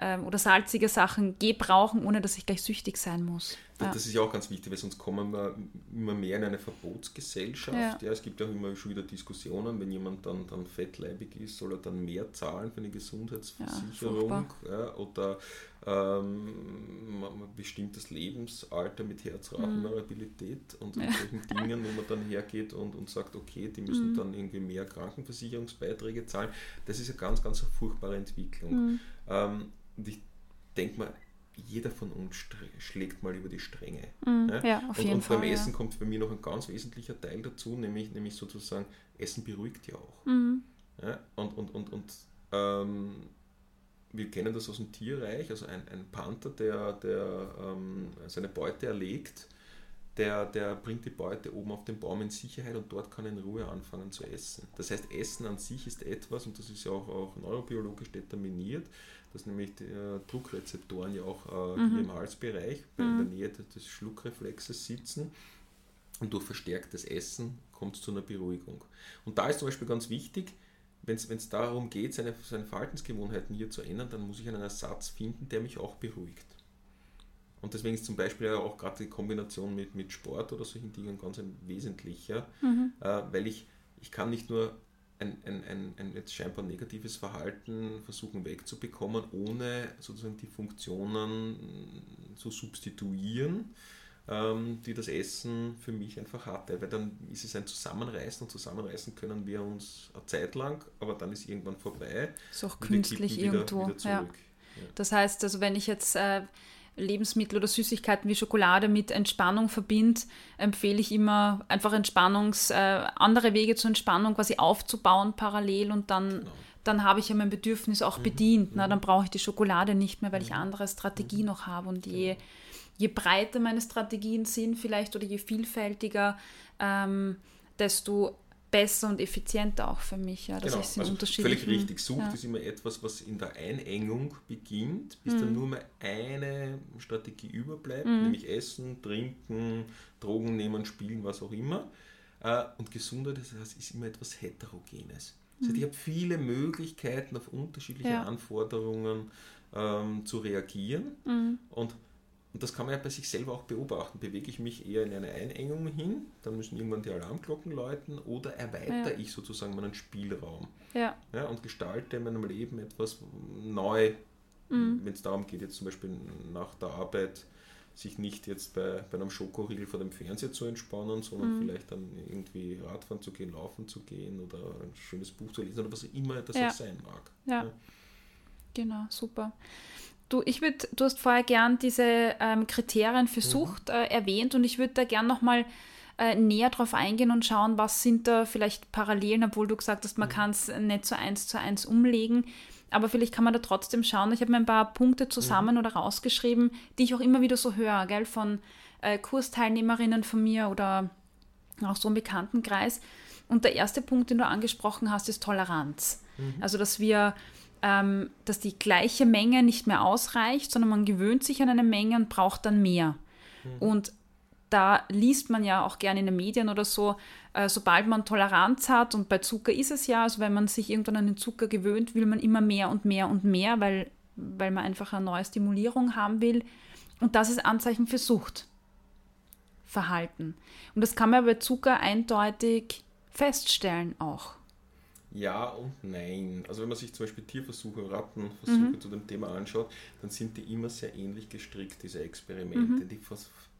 ähm, oder salzige Sachen gebrauchen, ohne dass ich gleich süchtig sein muss. Ja. Das ist ja auch ganz wichtig, weil sonst kommen wir immer mehr in eine Verbotsgesellschaft. Ja. ja. es gibt ja auch immer schon wieder Diskussionen, wenn jemand dann, dann fettleibig ist, soll er dann mehr zahlen für eine Gesundheitsversicherung ja, oder ähm, bestimmtes Lebensalter mit Herzratenvariabilität mhm. und, und solchen Dingen, wo man dann hergeht und, und sagt, okay, die müssen mhm. dann irgendwie mehr Krankenversicherungsbeiträge zahlen. Das ist eine ganz, ganz furchtbare Entwicklung. Mhm. Ähm, und ich denke mal, jeder von uns schlägt mal über die Stränge. Mm, ja? Ja, und, und beim Essen kommt bei mir noch ein ganz wesentlicher Teil dazu, nämlich, nämlich sozusagen, Essen beruhigt ja auch. Mm. Ja? Und, und, und, und ähm, wir kennen das aus dem Tierreich, also ein, ein Panther, der, der ähm, seine Beute erlegt, der, der bringt die Beute oben auf den Baum in Sicherheit und dort kann er in Ruhe anfangen zu essen. Das heißt, Essen an sich ist etwas, und das ist ja auch, auch neurobiologisch determiniert, dass nämlich die äh, Druckrezeptoren ja auch äh, mhm. hier im Halsbereich, bei mhm. der Nähe des Schluckreflexes sitzen. Und durch verstärktes Essen kommt es zu einer Beruhigung. Und da ist zum Beispiel ganz wichtig, wenn es darum geht, seine, seine Verhaltensgewohnheiten hier zu ändern, dann muss ich einen Ersatz finden, der mich auch beruhigt. Und deswegen ist zum Beispiel auch gerade die Kombination mit, mit Sport oder solchen Dingen ganz ein wesentlicher, mhm. äh, weil ich, ich kann nicht nur ein, ein, ein, ein jetzt scheinbar negatives Verhalten versuchen wegzubekommen, ohne sozusagen die Funktionen zu substituieren, ähm, die das Essen für mich einfach hatte. Weil dann ist es ein Zusammenreißen und zusammenreißen können wir uns eine Zeit lang, aber dann ist irgendwann vorbei. Ist auch künstlich irgendwo. Wieder ja. Ja. Das heißt, also wenn ich jetzt äh, Lebensmittel oder Süßigkeiten wie Schokolade mit Entspannung verbinde, empfehle ich immer einfach Entspannungs, äh, andere Wege zur Entspannung quasi aufzubauen parallel und dann, genau. dann habe ich ja mein Bedürfnis auch mhm. bedient. Mhm. Na, dann brauche ich die Schokolade nicht mehr, weil ich mhm. andere Strategie mhm. noch habe. Und je, genau. Je breiter meine Strategien sind vielleicht oder je vielfältiger, ähm, desto besser und effizienter auch für mich. Ja, dass genau, ich also völlig richtig. Sucht ja. ist immer etwas, was in der Einengung beginnt, bis mhm. dann nur mehr eine Strategie überbleibt, mhm. nämlich Essen, Trinken, Drogen nehmen, Spielen, was auch immer. Äh, und Gesundheit das heißt, ist immer etwas Heterogenes. Das heißt, ich mhm. habe viele Möglichkeiten auf unterschiedliche ja. Anforderungen ähm, zu reagieren mhm. und und das kann man ja bei sich selber auch beobachten. Bewege ich mich eher in eine Einengung hin, dann müssen irgendwann die Alarmglocken läuten, oder erweitere ja. ich sozusagen meinen Spielraum ja. Ja, und gestalte in meinem Leben etwas neu, mhm. wenn es darum geht, jetzt zum Beispiel nach der Arbeit sich nicht jetzt bei, bei einem Schokoriegel vor dem Fernseher zu entspannen, sondern mhm. vielleicht dann irgendwie Radfahren zu gehen, laufen zu gehen oder ein schönes Buch zu lesen oder was immer das ja. auch sein mag. Ja. Genau, super. Du, ich würd, du hast vorher gern diese ähm, Kriterien für mhm. Sucht äh, erwähnt und ich würde da gern nochmal äh, näher drauf eingehen und schauen, was sind da vielleicht Parallelen, obwohl du gesagt hast, man mhm. kann es nicht so eins zu eins umlegen. Aber vielleicht kann man da trotzdem schauen. Ich habe mir ein paar Punkte zusammen mhm. oder rausgeschrieben, die ich auch immer wieder so höre, gell, von äh, Kursteilnehmerinnen von mir oder auch so im Bekanntenkreis. Und der erste Punkt, den du angesprochen hast, ist Toleranz. Mhm. Also, dass wir ähm, dass die gleiche Menge nicht mehr ausreicht, sondern man gewöhnt sich an eine Menge und braucht dann mehr. Mhm. Und da liest man ja auch gerne in den Medien oder so, äh, sobald man Toleranz hat, und bei Zucker ist es ja, also wenn man sich irgendwann an den Zucker gewöhnt, will man immer mehr und mehr und mehr, weil, weil man einfach eine neue Stimulierung haben will. Und das ist Anzeichen für Suchtverhalten. Und das kann man bei Zucker eindeutig feststellen auch. Ja und nein. Also wenn man sich zum Beispiel Tierversuche, Rattenversuche mhm. zu dem Thema anschaut, dann sind die immer sehr ähnlich gestrickt, diese Experimente. Mhm. Die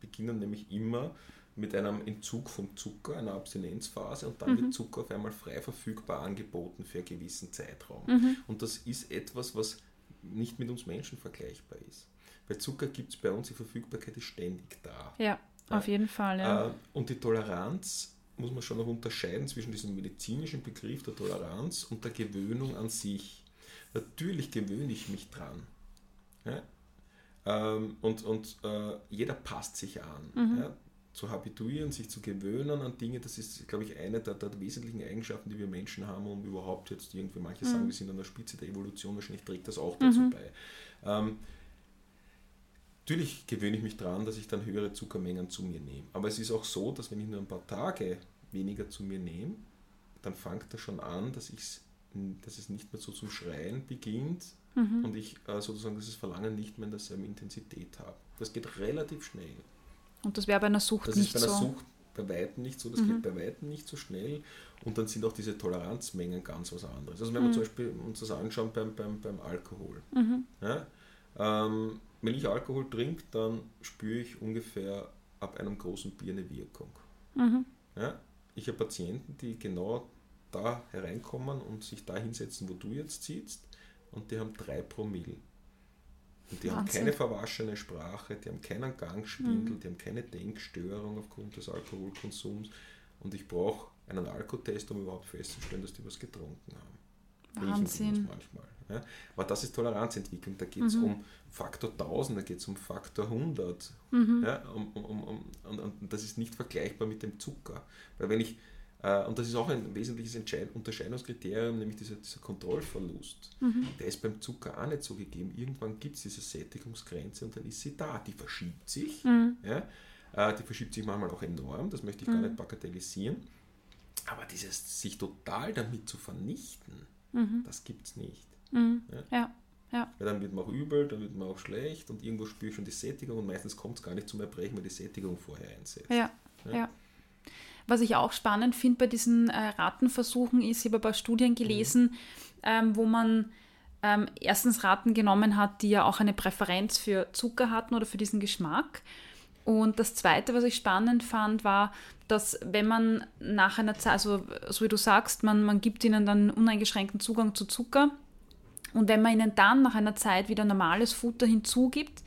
beginnen nämlich immer mit einem Entzug vom Zucker, einer Abstinenzphase und dann mhm. wird Zucker auf einmal frei verfügbar angeboten für einen gewissen Zeitraum. Mhm. Und das ist etwas, was nicht mit uns Menschen vergleichbar ist. Bei Zucker gibt es bei uns die Verfügbarkeit ist ständig da. Ja, ja. auf jeden Fall. Ja. Äh, und die Toleranz muss man schon noch unterscheiden zwischen diesem medizinischen Begriff der Toleranz und der Gewöhnung an sich. Natürlich gewöhne ich mich dran. Ja? Ähm, und und äh, jeder passt sich an. Mhm. Ja? Zu habituieren, sich zu gewöhnen an Dinge, das ist, glaube ich, eine der, der, wesentlichen Eigenschaften, die wir Menschen haben, um überhaupt jetzt irgendwie, manche mhm. sagen, wir sind an der Spitze der Evolution, wahrscheinlich trägt das auch dazu mhm. bei. Ähm, Natürlich gewöhne ich mich daran, dass ich dann höhere Zuckermengen zu mir nehme. Aber es ist auch so, dass wenn ich nur ein paar Tage weniger zu mir nehme, dann fängt das schon an, dass, ich's, dass es nicht mehr so zum Schreien beginnt mhm. und ich äh, sozusagen dieses Verlangen nicht mehr in derselben Intensität habe. Das geht relativ schnell. Und das wäre bei einer Sucht das nicht so? Das ist bei einer Sucht bei Weitem nicht so, das mhm. geht bei Weitem nicht so schnell. Und dann sind auch diese Toleranzmengen ganz was anderes. Also wenn wir mhm. zum Beispiel uns das anschauen beim, beim, beim Alkohol. Mhm. Ja, ähm, wenn ich Alkohol trinke, dann spüre ich ungefähr ab einem großen Bier eine Wirkung. Mhm. Ja? Ich habe Patienten, die genau da hereinkommen und sich da hinsetzen, wo du jetzt sitzt, und die haben drei Promille. Und die Wahnsinn. haben keine verwaschene Sprache, die haben keinen Gangschwindel, mhm. die haben keine Denkstörung aufgrund des Alkoholkonsums. Und ich brauche einen Alkotest, um überhaupt festzustellen, dass die was getrunken haben. Wahnsinn. Manchmal. Ja? Aber das ist Toleranzentwicklung. Da geht es mhm. um Faktor 1000, da geht es um Faktor 100. Mhm. Ja? Um, um, um, und, und, das ist nicht vergleichbar mit dem Zucker. Weil wenn ich, äh, und das ist auch ein wesentliches Entscheid Unterscheidungskriterium, nämlich dieser, dieser Kontrollverlust. Mhm. Der ist beim Zucker auch nicht so gegeben. Irgendwann gibt es diese Sättigungsgrenze und dann ist sie da. Die verschiebt sich. Mhm. Ja? Äh, die verschiebt sich manchmal auch enorm, das möchte ich gar mhm. nicht bagatellisieren. Aber dieses sich total damit zu vernichten, mhm. das gibt es nicht. Mhm. Ja. ja. Ja. Weil dann wird man auch übel, dann wird man auch schlecht und irgendwo spüre ich schon die Sättigung und meistens kommt es gar nicht zum Erbrechen, weil die Sättigung vorher einsetzt. Ja. ja. ja. Was ich auch spannend finde bei diesen äh, Ratenversuchen ist, ich habe ein paar Studien gelesen, mhm. ähm, wo man ähm, erstens Ratten genommen hat, die ja auch eine Präferenz für Zucker hatten oder für diesen Geschmack. Und das Zweite, was ich spannend fand, war, dass wenn man nach einer Zeit, also so wie du sagst, man, man gibt ihnen dann uneingeschränkten Zugang zu Zucker und wenn man ihnen dann nach einer Zeit wieder normales Futter hinzugibt,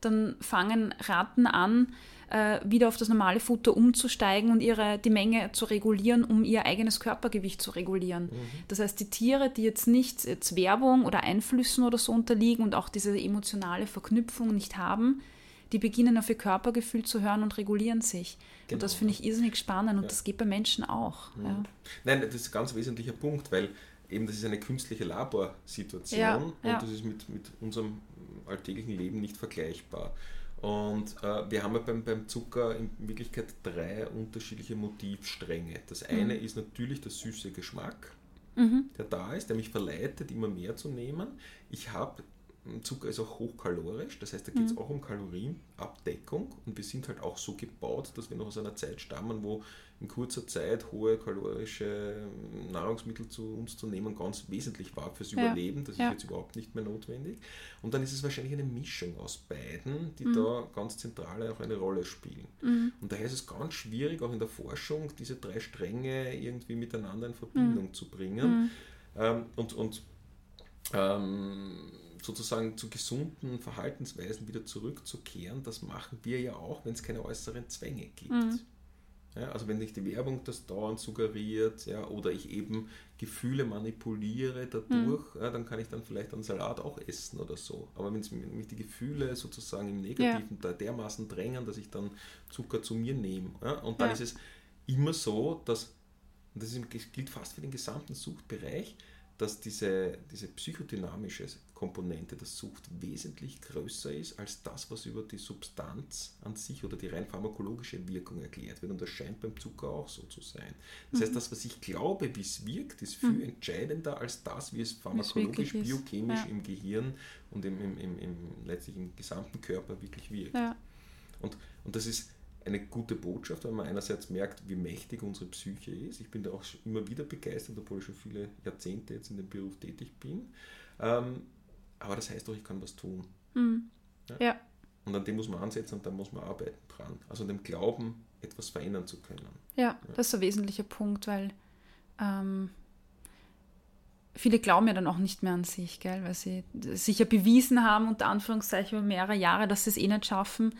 dann fangen Ratten an, äh, wieder auf das normale Futter umzusteigen und ihre, die Menge zu regulieren, um ihr eigenes Körpergewicht zu regulieren. Mhm. Das heißt, die Tiere, die jetzt nicht jetzt Werbung oder Einflüssen oder so unterliegen und auch diese emotionale Verknüpfung nicht haben, die beginnen auf ihr Körpergefühl zu hören und regulieren sich. Genau. Und das finde ich irrsinnig spannend und ja. das geht bei Menschen auch. Mhm. Ja. Nein, das ist ein ganz wesentlicher Punkt, weil eben das ist eine künstliche Laborsituation ja, und das ist mit, mit unserem alltäglichen Leben nicht vergleichbar. Und äh, wir haben ja beim, beim Zucker in Wirklichkeit drei unterschiedliche Motivstränge. Das mhm. eine mhm. ist natürlich der süße Geschmack, mhm. der da ist, der mich verleitet, immer mehr zu nehmen. Ich habe Zucker ist auch hochkalorisch, das heißt, da geht es mhm. auch um Kalorienabdeckung und wir sind halt auch so gebaut, dass wir noch aus einer Zeit stammen, wo in kurzer Zeit hohe kalorische Nahrungsmittel zu uns zu nehmen ganz wesentlich war fürs ja. Überleben. Das ja. ist jetzt überhaupt nicht mehr notwendig. Und dann ist es wahrscheinlich eine Mischung aus beiden, die mhm. da ganz zentral auch eine Rolle spielen. Mhm. Und daher ist es ganz schwierig, auch in der Forschung, diese drei Stränge irgendwie miteinander in Verbindung mhm. zu bringen. Mhm. Ähm, und und ähm, sozusagen zu gesunden Verhaltensweisen wieder zurückzukehren, das machen wir ja auch, wenn es keine äußeren Zwänge gibt. Mhm. Ja, also wenn nicht die Werbung das dauernd suggeriert ja, oder ich eben Gefühle manipuliere dadurch, mhm. ja, dann kann ich dann vielleicht einen Salat auch essen oder so. Aber wenn mich die Gefühle sozusagen im Negativen ja. dermaßen drängen, dass ich dann Zucker zu mir nehme. und dann ist es immer so, dass, und das gilt fast für den gesamten Suchtbereich, dass diese, diese psychodynamische Komponente der Sucht wesentlich größer ist als das, was über die Substanz an sich oder die rein pharmakologische Wirkung erklärt wird. Und das scheint beim Zucker auch so zu sein. Das mhm. heißt, das, was ich glaube, wie es wirkt, ist viel mhm. entscheidender als das, wie es pharmakologisch, biochemisch ja. im Gehirn und im, im, im, im, letztlich im gesamten Körper wirklich wirkt. Ja. Und, und das ist eine gute Botschaft, weil man einerseits merkt, wie mächtig unsere Psyche ist. Ich bin da auch immer wieder begeistert, obwohl ich schon viele Jahrzehnte jetzt in dem Beruf tätig bin. Ähm, aber das heißt doch, ich kann was tun. Mhm. Ja? ja? Und an dem muss man ansetzen und da muss man arbeiten dran. Also an dem Glauben, etwas verändern zu können. Ja, ja. das ist ein wesentlicher Punkt, weil ähm, viele glauben ja dann auch nicht mehr an sich, gell? weil sie sich ja bewiesen haben, unter Anführungszeichen über mehrere Jahre, dass sie es eh nicht schaffen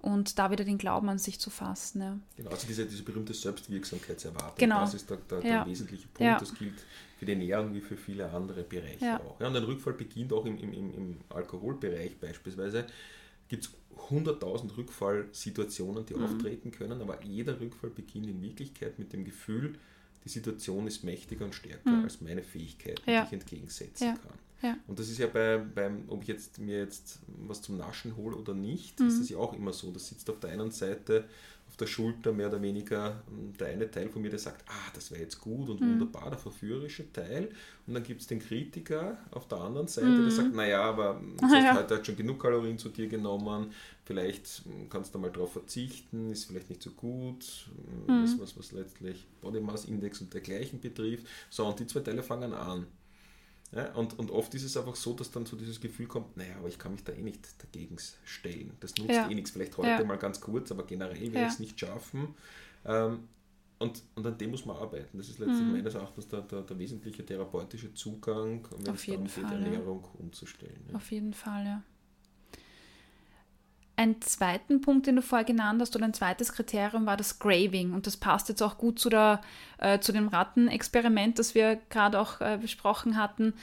und da wieder den Glauben an sich zu fassen. Ja. Genau, also diese, diese berühmte Selbstwirksamkeitserwartung, genau. das ist der, der, der wesentliche Punkt. Ja. Das gilt für die Ernährung wie für viele andere Bereiche auch. Ja, und ein Rückfall beginnt auch im, im, im Alkoholbereich beispielsweise. Gibt es 100.000 Rückfallsituationen, die mhm. auftreten können, aber jeder Rückfall beginnt in Wirklichkeit mit dem Gefühl, die Situation ist mächtiger und stärker mhm. als meine Fähigkeit, die ich entgegensetzen kann. Ja. Und das ist ja bei, beim, ob ich jetzt mir jetzt was zum Naschen hole oder nicht, mhm. ist das ja auch immer so. Das sitzt auf der einen Seite auf der Schulter mehr oder weniger ähm, der eine Teil von mir, der sagt, ah, das wäre jetzt gut und mhm. wunderbar, der verführerische Teil. Und dann gibt es den Kritiker auf der anderen Seite, mhm. der sagt, naja, aber [laughs] du hast ja. heute halt schon genug Kalorien zu dir genommen, vielleicht hm, kannst du mal darauf verzichten, ist vielleicht nicht so gut, hm, mhm. was, was letztlich Body Mass Index und dergleichen betrifft. So, und die zwei Teile fangen an. Ja, und, und oft ist es einfach so, dass dann so dieses Gefühl kommt, naja, aber ich kann mich da eh nicht dagegen stellen. Das nutzt ja. eh nichts. Vielleicht heute ja. mal ganz kurz, aber generell werde ich es nicht schaffen. Ähm, und, und an dem muss man arbeiten. Das ist letztlich mhm. meines Erachtens der, der, der, wesentliche therapeutische Zugang, wenn Auf es darum geht, Ernährung umzustellen. Auf jeden Fall, ja. Ein zweiten Punkt, den du vorher genannt hast, oder ein zweites Kriterium war das Graving. Und das passt jetzt auch gut zu, der, äh, zu dem Rattenexperiment, das wir gerade auch äh, besprochen hatten.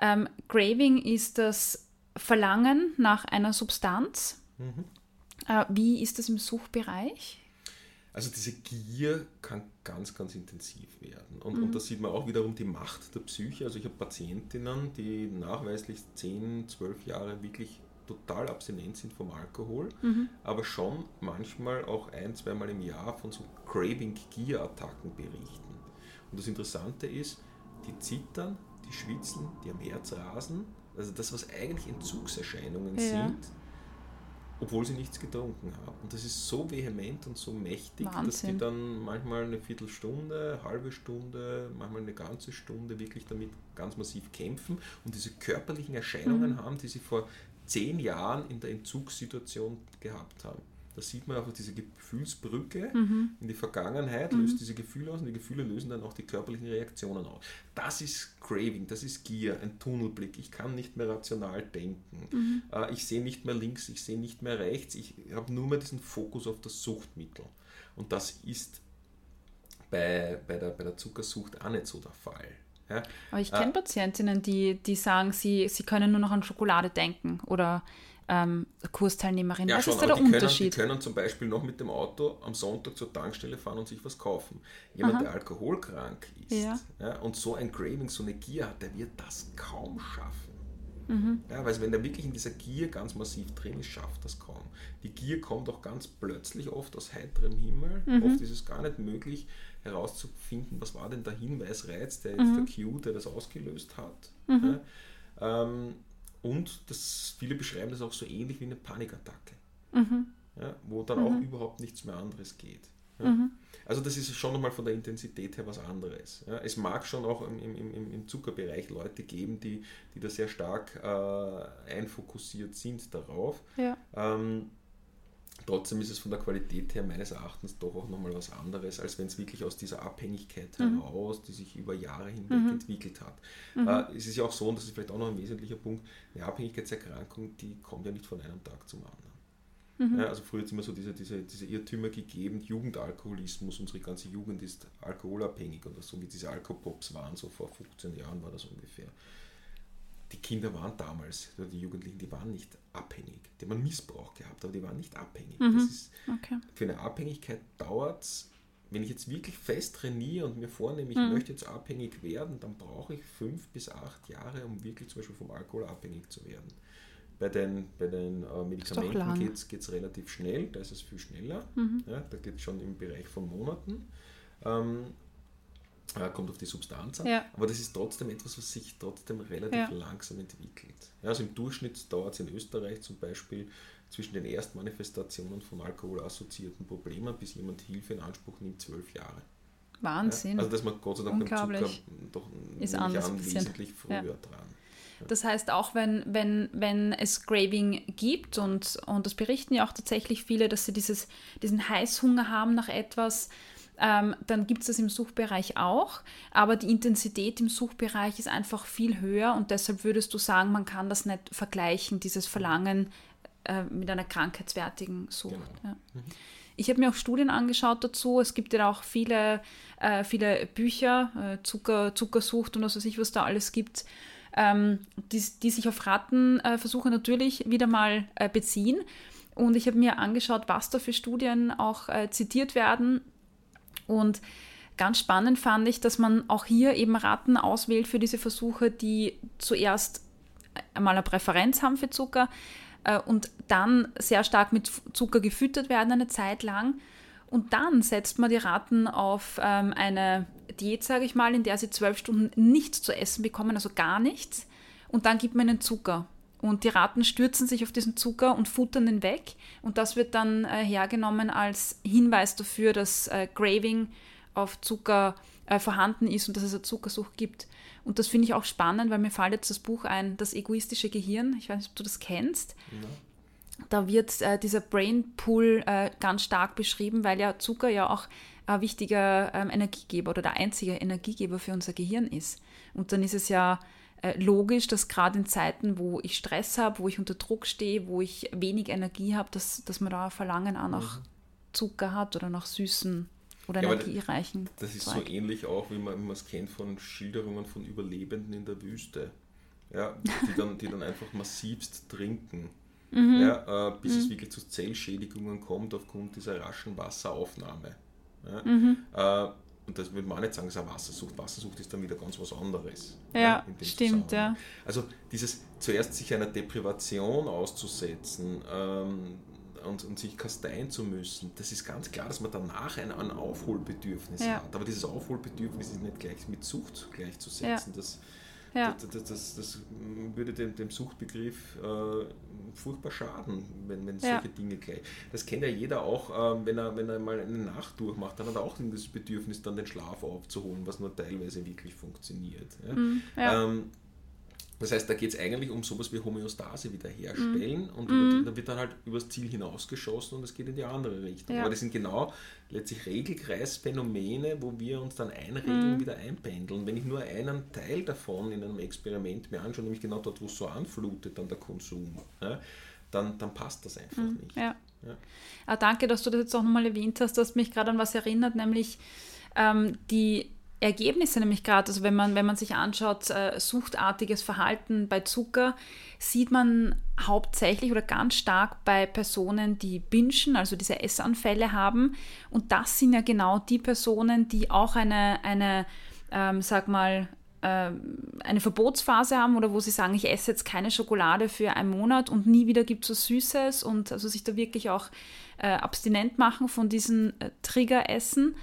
Ähm, Graving ist das Verlangen nach einer Substanz. Mhm. Äh, wie ist das im Suchbereich? Also diese Gier kann ganz, ganz intensiv werden. Und, mhm. und da sieht man auch wiederum die Macht der Psyche. Also ich habe Patientinnen, die nachweislich 10, 12 Jahre wirklich total abstinent sind vom Alkohol, mhm. aber schon manchmal auch ein, zweimal im Jahr von so Craving-Gier-Attacken berichten. Und das Interessante ist, die zittern, die schwitzen, die am Herz rasen, also das, was eigentlich Entzugserscheinungen ja. sind, obwohl sie nichts getrunken haben. Und das ist so vehement und so mächtig, Wahnsinn. dass die dann manchmal eine Viertelstunde, halbe Stunde, manchmal eine ganze Stunde wirklich damit ganz massiv kämpfen und diese körperlichen Erscheinungen Mhm. haben, die sie vor zehn Jahren in der Entzugssituation gehabt haben. Da sieht man einfach diese Gefühlsbrücke Mhm. in die Vergangenheit, löst diese Gefühle aus und die Gefühle lösen dann auch die körperlichen Reaktionen aus. Das ist Craving, das ist Gier, ein Tunnelblick. Ich kann nicht mehr rational denken. Mhm. Äh, Ich sehe nicht mehr links, ich sehe nicht mehr rechts. Ich habe nur mehr diesen Fokus auf das Suchtmittel. Und das ist bei, bei, der, bei der Zuckersucht auch nicht so der Fall. Ja? Aber ich Ah. kenne Patientinnen, die, die sagen, sie, sie können nur noch an Schokolade denken oder ähm, Kursteilnehmerinnen. Ja, Was schon, ist da der die können, die Unterschied? können zum Beispiel noch mit dem Auto am Sonntag zur Tankstelle fahren und sich was kaufen. Jemand, der alkoholkrank ist Ja. ja, und so ein Craving, so eine Gier hat, der wird das kaum schaffen. Mhm. Ja, weil wenn der wirklich in dieser Gier ganz massiv drin ist, schafft das kaum. Die Gier kommt auch ganz plötzlich oft aus heiterem Himmel. Mhm. Oft ist es gar nicht möglich herauszufinden, was war denn der Hinweisreiz, der Mhm. jetzt der Cue, der das ausgelöst hat. Ja, ähm, und das, viele beschreiben das auch so ähnlich wie eine Panikattacke Mhm. ja, wo dann auch überhaupt nichts mehr anderes geht. Ja. Also das ist schon nochmal von der Intensität her was anderes. Ja. Es mag schon auch im, im, im, Zuckerbereich Leute geben, die, die da sehr stark äh, einfokussiert sind darauf. Ja. Ähm, trotzdem ist es von der Qualität her meines Erachtens doch auch nochmal was anderes, als wenn es wirklich aus dieser Abhängigkeit heraus, die sich über Jahre hinweg entwickelt hat. Äh, es ist ja auch so, und das ist vielleicht auch noch ein wesentlicher Punkt, eine Abhängigkeitserkrankung, die kommt ja nicht von einem Tag zum anderen. Ja, also früher hat es immer so diese, diese, diese Irrtümer gegeben, Jugendalkoholismus, unsere ganze Jugend ist alkoholabhängig oder so wie diese Alkopops waren, so vor 15 Jahren war das ungefähr. Die Kinder waren damals, oder die Jugendlichen, die waren nicht abhängig. Die haben Missbrauch gehabt, aber die waren nicht abhängig. Das ist, Okay. für eine Abhängigkeit dauert es, wenn ich jetzt wirklich fest trainiere und mir vornehme, ich möchte jetzt abhängig werden, dann brauche ich fünf bis acht Jahre, um wirklich zum Beispiel vom Alkohol abhängig zu werden. Bei den, bei den äh. Medikamenten geht es relativ schnell, da ist es viel schneller. Ja, da geht es schon im Bereich von Monaten. Ähm, äh, kommt auf die Substanz an. Ja. Aber das ist trotzdem etwas, was sich trotzdem relativ Ja. langsam entwickelt. Also im Durchschnitt dauert es in Österreich zum Beispiel zwischen den Erstmanifestationen von alkoholassoziierten Problemen, bis jemand Hilfe in Anspruch nimmt, zwölf Jahre. Wahnsinn. Also dass man Gott sei Dank beim Zucker doch Ist anders an, wesentlich früher dran. Das heißt, auch wenn, wenn, wenn es Craving gibt, und, und das berichten ja auch tatsächlich viele, dass sie dieses, diesen Heißhunger haben nach etwas, ähm, dann gibt es das im Suchtbereich auch. Aber die Intensität im Suchtbereich ist einfach viel höher und deshalb würdest du sagen, man kann das nicht vergleichen, dieses Verlangen äh, mit einer krankheitswertigen Sucht. Genau. Ja. Ich habe mir auch Studien angeschaut dazu. Es gibt ja auch viele, äh, viele Bücher, äh, Zucker, Zuckersucht und was weiß ich, was da alles gibt, ähm, die, die sich auf Rattenversuche natürlich wieder mal äh, beziehen. Und ich habe mir angeschaut, was da für Studien auch äh, zitiert werden. Und ganz spannend fand ich, dass man auch hier eben Ratten auswählt für diese Versuche, die zuerst einmal eine Präferenz haben für Zucker äh, und dann sehr stark mit Zucker gefüttert werden eine Zeit lang. Und dann setzt man die Ratten auf ähm, eine Diät, sage ich mal, in der sie zwölf Stunden nichts zu essen bekommen, also gar nichts. Und dann gibt man ihnen Zucker. Und die Ratten stürzen sich auf diesen Zucker und futtern den weg. Und das wird dann äh, hergenommen als Hinweis dafür, dass äh, Craving auf Zucker äh, vorhanden ist und dass es eine Zuckersucht gibt. Und das finde ich auch spannend, weil mir fällt jetzt das Buch ein, Das egoistische Gehirn. Ich weiß nicht, ob du das kennst. Da wird äh, dieser Brain Pool äh, ganz stark beschrieben, weil ja Zucker ja auch ein wichtiger ähm, Energiegeber oder der einzige Energiegeber für unser Gehirn ist. Und dann ist es ja äh, logisch, dass gerade in Zeiten, wo ich Stress habe, wo ich unter Druck stehe, wo ich wenig Energie habe, dass, dass man da ein Verlangen auch nach Zucker hat oder nach süßen oder Ja, energiereichen. Das ist Zeug. so ähnlich auch, wie man es kennt von Schilderungen von Überlebenden in der Wüste. Ja, die, dann, die dann einfach massivst trinken. Mhm. Ja, äh, bis es wirklich zu Zellschädigungen kommt aufgrund dieser raschen Wasseraufnahme. Ja, Mhm. äh, und das würde man auch nicht sagen, es ist eine Wassersucht. Wassersucht ist dann wieder ganz was anderes. Ja, dem stimmt, Zusammenhang. Also dieses zuerst sich einer Deprivation auszusetzen ähm, und, und sich kasteien zu müssen, das ist ganz klar, dass man danach ein, ein Aufholbedürfnis Ja. hat. Aber dieses Aufholbedürfnis ist nicht gleich mit Sucht gleichzusetzen. Das, Ja. Das, das, das, das würde dem, dem Suchtbegriff äh, furchtbar schaden, wenn, wenn Ja. solche Dinge gleich. Das kennt ja jeder auch, ähm, wenn, er, wenn er mal eine Nacht durchmacht, dann hat er auch das Bedürfnis, dann den Schlaf aufzuholen, was nur teilweise wirklich funktioniert. Ja? Mhm. Ja. Ähm, das heißt, da geht es eigentlich um sowas wie Homöostase wiederherstellen und Mhm. über die, da wird dann halt übers Ziel hinausgeschossen und es geht in die andere Richtung. Ja. Aber das sind genau letztlich Regelkreisphänomene, wo wir uns dann einregeln, Mhm. wieder einpendeln. Wenn ich nur einen Teil davon in einem Experiment mir anschaue, nämlich genau dort, wo es so anflutet, dann der Konsum, ja, dann, dann passt das einfach nicht. Mhm. Ja. Ja. Ah, danke, dass du das jetzt auch nochmal erwähnt hast. Du hast mich gerade an was erinnert, nämlich ähm, die Ergebnisse, nämlich gerade, also wenn man, wenn man sich anschaut, äh, suchtartiges Verhalten bei Zucker, sieht man hauptsächlich oder ganz stark bei Personen, die bingen, also diese Essanfälle haben. Und das sind ja genau die Personen, die auch eine, eine ähm, sag mal, ähm, eine Verbotsphase haben oder wo sie sagen, ich esse jetzt keine Schokolade für einen Monat und nie wieder gibt es was Süßes und also sich da wirklich auch äh, abstinent machen von diesen äh, Triggeressen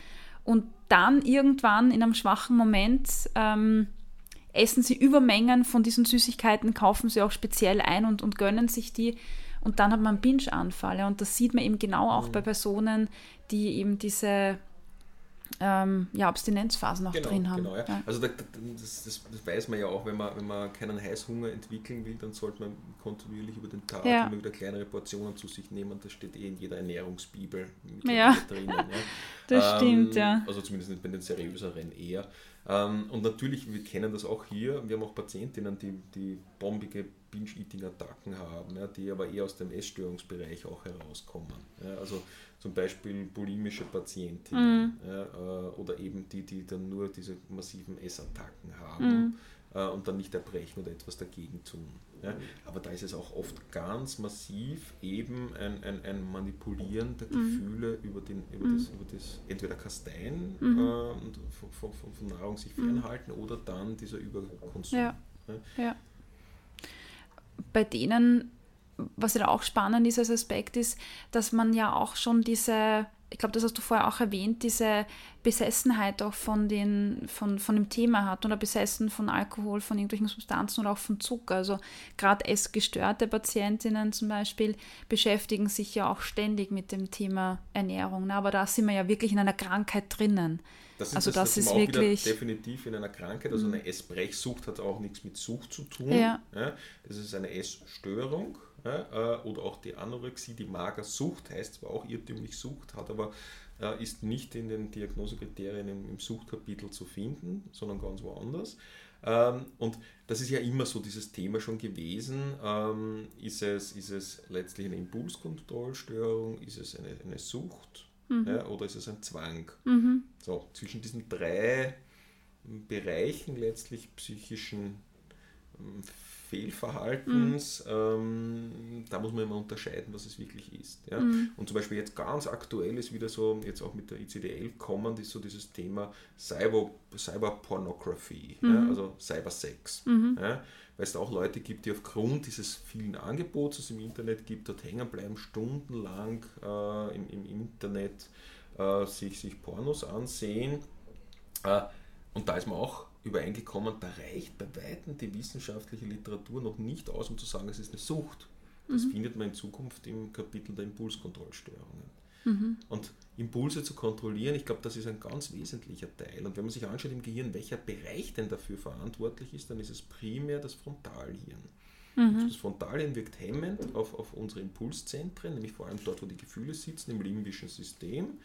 und dann irgendwann in einem schwachen Moment ähm, essen sie Übermengen von diesen Süßigkeiten, kaufen sie auch speziell ein und, und gönnen sich die. Und dann hat man Binge-Anfälle und das sieht man eben genau auch bei Personen, die eben diese ähm, ja, Abstinenzphasen auch Genau, drin haben. genau ja. Ja. Also da, da- das, das, das weiß man ja auch, wenn man, wenn man keinen Heißhunger entwickeln will, dann sollte man kontinuierlich über den Tag Ja. immer wieder kleinere Portionen zu sich nehmen. Das steht eh in jeder Ernährungsbibel Ja. mittlerweile drinnen. Ja. [laughs] Das stimmt, ja. Also zumindest nicht bei den seriöseren eher. Ähm, und natürlich, wir kennen das auch hier, wir haben auch Patientinnen, die, die bombige Binge-Eating-Attacken haben, ja, die aber eher aus dem Essstörungsbereich auch herauskommen. Ja, also zum Beispiel bulimische Patientinnen ja, äh, oder eben die, die dann nur diese massiven Essattacken haben äh, und dann nicht erbrechen oder etwas dagegen tun. Ja. Aber da ist es auch oft ganz massiv eben ein, ein, ein Manipulieren der Gefühle über, den, über, das, über das entweder Kasteien äh, und von, von, von, Nahrung sich fernhalten oder dann dieser Überkonsum. Ja. Ja. Bei denen, was ja auch spannend ist als Aspekt, ist, dass man ja auch schon diese, ich glaube, das hast du vorher auch erwähnt, diese Besessenheit auch von, den, von, von dem Thema hat oder besessen von Alkohol, von irgendwelchen Substanzen oder auch von Zucker. Also gerade essgestörte Patientinnen zum Beispiel beschäftigen sich ja auch ständig mit dem Thema Ernährung. Ne? Aber da sind wir ja wirklich in einer Krankheit drinnen. Das ist, Also das sind ist wir auch wirklich- definitiv in einer Krankheit. Also eine Essbrechsucht hat auch nichts mit Sucht zu tun. Ja. Das ist eine Essstörung. Ja, äh, oder auch die Anorexie, die Magersucht, heißt zwar auch irrtümlich Sucht, hat aber äh, ist nicht in den Diagnosekriterien im, im Suchtkapitel zu finden, sondern ganz woanders. Ähm, und das ist ja immer so dieses Thema schon gewesen. Ähm, ist, es, ist es letztlich eine Impulskontrollstörung? Ist es eine, eine Sucht? Ja, oder ist es ein Zwang? So, zwischen diesen drei Bereichen letztlich psychischen ähm, Fehlverhaltens, ähm, da muss man immer unterscheiden, was es wirklich ist. Ja? Und zum Beispiel jetzt ganz aktuell ist wieder so, jetzt auch mit der ICD-11 kommend, ist so dieses Thema Cyber, Cyberpornography, ja? also Cybersex. Ja? Weil es da auch Leute gibt, die aufgrund dieses vielen Angebots, das es im Internet gibt, dort hängen bleiben, stundenlang äh, im, im Internet äh, sich, sich Pornos ansehen. Äh, und da ist man auch übereingekommen, da reicht bei Weitem die wissenschaftliche Literatur noch nicht aus, um zu sagen, es ist eine Sucht. Das findet man in Zukunft im Kapitel der Impulskontrollstörungen. Und Impulse zu kontrollieren, ich glaube, das ist ein ganz wesentlicher Teil. Und wenn man sich anschaut im Gehirn, welcher Bereich denn dafür verantwortlich ist, dann ist es primär das Frontalhirn. Und Das Frontalhirn wirkt hemmend auf, auf unsere Impulszentren, nämlich vor allem dort, wo die Gefühle sitzen, im limbischen System.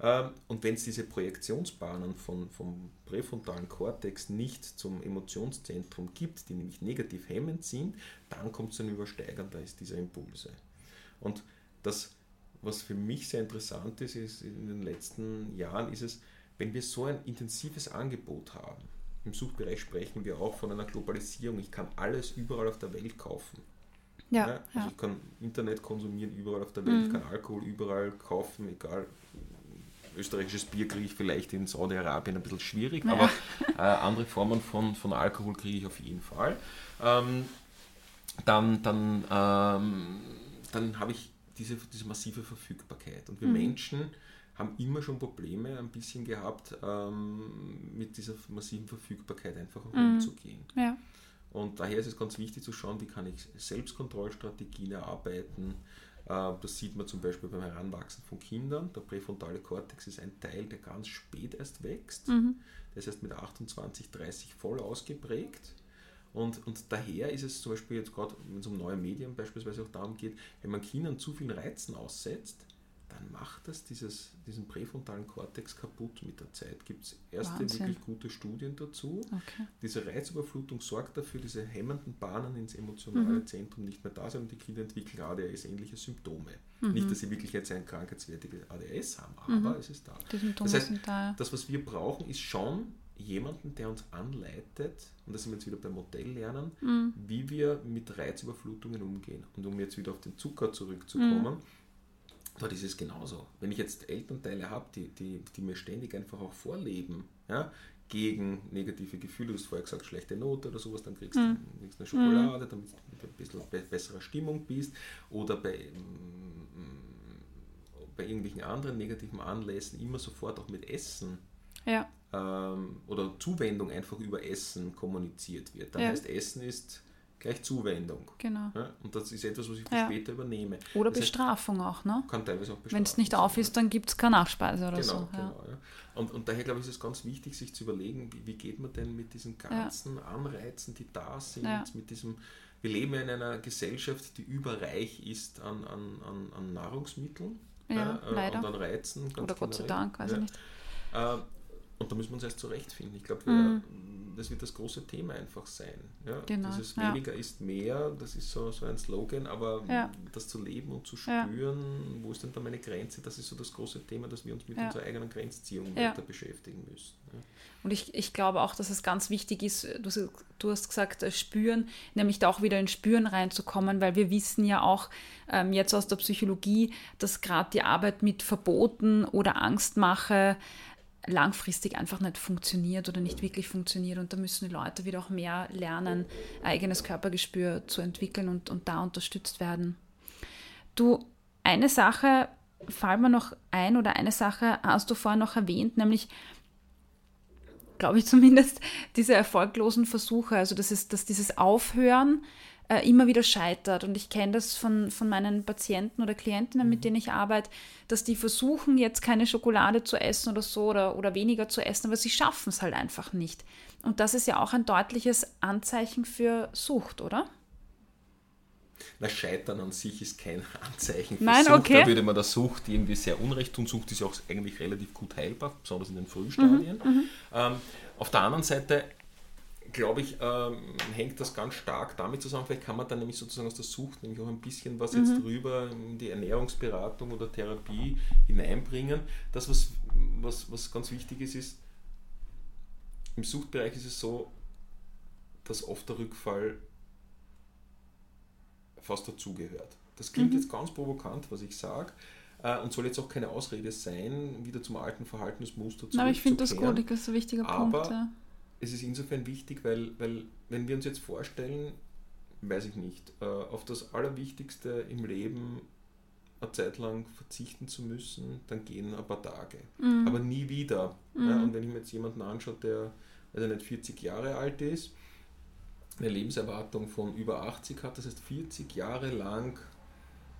Ähm, Und wenn es diese Projektionsbahnen von, vom präfrontalen Kortex nicht zum Emotionszentrum gibt, die nämlich negativ hemmend sind, dann kommt es ein Übersteigern da ist dieser Impulse. Und das, was für mich sehr interessant ist, ist in den letzten Jahren, ist es, wenn wir so ein intensives Angebot haben. Im Suchbereich sprechen wir auch von einer Globalisierung. Ich kann alles überall auf der Welt kaufen. Ja, Ja, also ja. ich kann Internet konsumieren überall auf der Welt, ich kann Alkohol überall kaufen, egal. Österreichisches Bier kriege ich vielleicht in Saudi-Arabien ein bisschen schwierig, Ja. aber äh, andere Formen von, von Alkohol kriege ich auf jeden Fall. Ähm, dann dann, ähm, dann habe ich diese, diese massive Verfügbarkeit. Und wir Menschen haben immer schon Probleme ein bisschen gehabt, ähm, mit dieser massiven Verfügbarkeit einfach mhm. umzugehen. Ja. Und daher ist es ganz wichtig zu schauen, wie kann ich Selbstkontrollstrategien erarbeiten. Äh, das sieht man zum Beispiel beim Heranwachsen von Kindern. Der präfrontale Kortex ist ein Teil, der ganz spät erst wächst. Mhm. Ist erst mit 28, 30 voll ausgeprägt. Und, und daher ist es zum Beispiel jetzt gerade, wenn es um neue Medien beispielsweise auch darum geht, wenn man Kindern zu vielen Reizen aussetzt, dann macht das dieses, diesen präfrontalen Kortex kaputt mit der Zeit. Gibt es erste Wahnsinn. wirklich gute Studien dazu. Okay. Diese Reizüberflutung sorgt dafür, diese hemmenden Bahnen ins emotionale mhm. Zentrum nicht mehr da sind und die Kinder entwickeln ADHS-ähnliche Symptome. Mhm. Nicht, dass sie wirklich jetzt ein krankheitswertiges ADHS haben, mhm. aber mhm. es ist da. Die Symptome das heißt, sind da. Das, was wir brauchen, ist schon jemanden, der uns anleitet, und da sind wir jetzt wieder beim Modell lernen, mhm. wie wir mit Reizüberflutungen umgehen. Und um jetzt wieder auf den Zucker zurückzukommen, mhm dort ist es genauso. Wenn ich jetzt Elternteile habe, die, die, die mir ständig einfach auch vorleben, ja, gegen negative Gefühle, du hast vorher gesagt, schlechte Note oder sowas, dann kriegst, mhm. du kriegst eine Schokolade, damit du mit ein bisschen be besserer Stimmung bist. Oder bei, mm, bei irgendwelchen anderen negativen Anlässen immer sofort auch mit Essen. Ja. Ähm, oder Zuwendung einfach über Essen kommuniziert wird. Dann Ja. heißt Essen ist gleich Zuwendung. Genau. Ja? Und das ist etwas, was ich für Ja. später übernehme. Oder Das heißt, Bestrafung auch, ne? kann teilweise auch Wenn es nicht auf ist, dann gibt es keine Nachspeise oder Genau, so. Ja. genau. Ja. Und, und daher glaube ich, ist es ganz wichtig, sich zu überlegen, wie, wie geht man denn mit diesen ganzen Anreizen, die da sind, Ja. mit diesem, wir leben ja in einer Gesellschaft, die überreich ist an, an, an, an Nahrungsmitteln Ja, äh, leider. und an Reizen. Oder Gott sei. Dank, weiß ja. ich nicht. Äh, und da müssen wir uns erst zurechtfinden. Ich glaube, Mhm. das wird das große Thema einfach sein. Ja? Genau, Dieses ja. weniger ist mehr, das ist so, so ein Slogan, aber Ja. das zu leben und zu Ja. spüren, wo ist denn da meine Grenze, das ist so das große Thema, dass wir uns mit Ja. unserer eigenen Grenzziehung Ja. weiter beschäftigen müssen. Ja. Und ich, ich glaube auch, dass es ganz wichtig ist, du, hast- du hast gesagt, äh, spüren, nämlich da auch wieder ins Spüren reinzukommen, weil wir wissen ja auch ähm, jetzt aus der Psychologie, dass gerade die Arbeit mit Verboten oder Angstmache langfristig einfach nicht funktioniert oder nicht wirklich funktioniert. Und da müssen die Leute wieder auch mehr lernen, eigenes Körpergespür zu entwickeln und, und da unterstützt werden. Du, eine Sache fällt mir noch ein oder eine Sache hast du vorher noch erwähnt, nämlich glaube ich zumindest, [laughs] diese erfolglosen Versuche, also das ist, dass dieses Aufhören äh, immer wieder scheitert. Und ich kenne das von, von meinen Patienten oder Klientinnen, mit denen ich arbeite, dass die versuchen, jetzt keine Schokolade zu essen oder so oder, oder weniger zu essen, aber sie schaffen es halt einfach nicht. Und das ist ja auch ein deutliches Anzeichen für Sucht, oder? Na, Scheitern an sich ist kein [laughs] Anzeichen für Nein, Sucht. okay. Da würde man der Sucht irgendwie sehr unrecht tun. Sucht ist ja auch eigentlich relativ gut heilbar, besonders in den Frühstadien. Mhm, Ähm, auf der anderen Seite, glaube ich, ähm, hängt das ganz stark damit zusammen. Vielleicht kann man dann nämlich sozusagen aus der Sucht nämlich auch ein bisschen was jetzt Mhm. drüber in die Ernährungsberatung oder Therapie hineinbringen. Das, was, was, was ganz wichtig ist, ist, im Suchtbereich ist es so, dass oft der Rückfall fast dazugehört. Das klingt Mhm. jetzt ganz provokant, was ich sage, äh, und soll jetzt auch keine Ausrede sein, wieder zum alten Verhaltensmuster Na, aber ich finde das zurückzukehren. gut, das ist ein wichtiger Aber- Punkt. Ja. Es ist insofern wichtig, weil, weil wenn wir uns jetzt vorstellen, weiß ich nicht, äh, auf das Allerwichtigste im Leben eine Zeit lang verzichten zu müssen, dann gehen ein paar Tage. Mhm. Aber nie wieder. Ja, und wenn ich mir jetzt jemanden anschaue, der also nicht 40 Jahre alt ist, eine Lebenserwartung von über 80 hat, das heißt 40 Jahre lang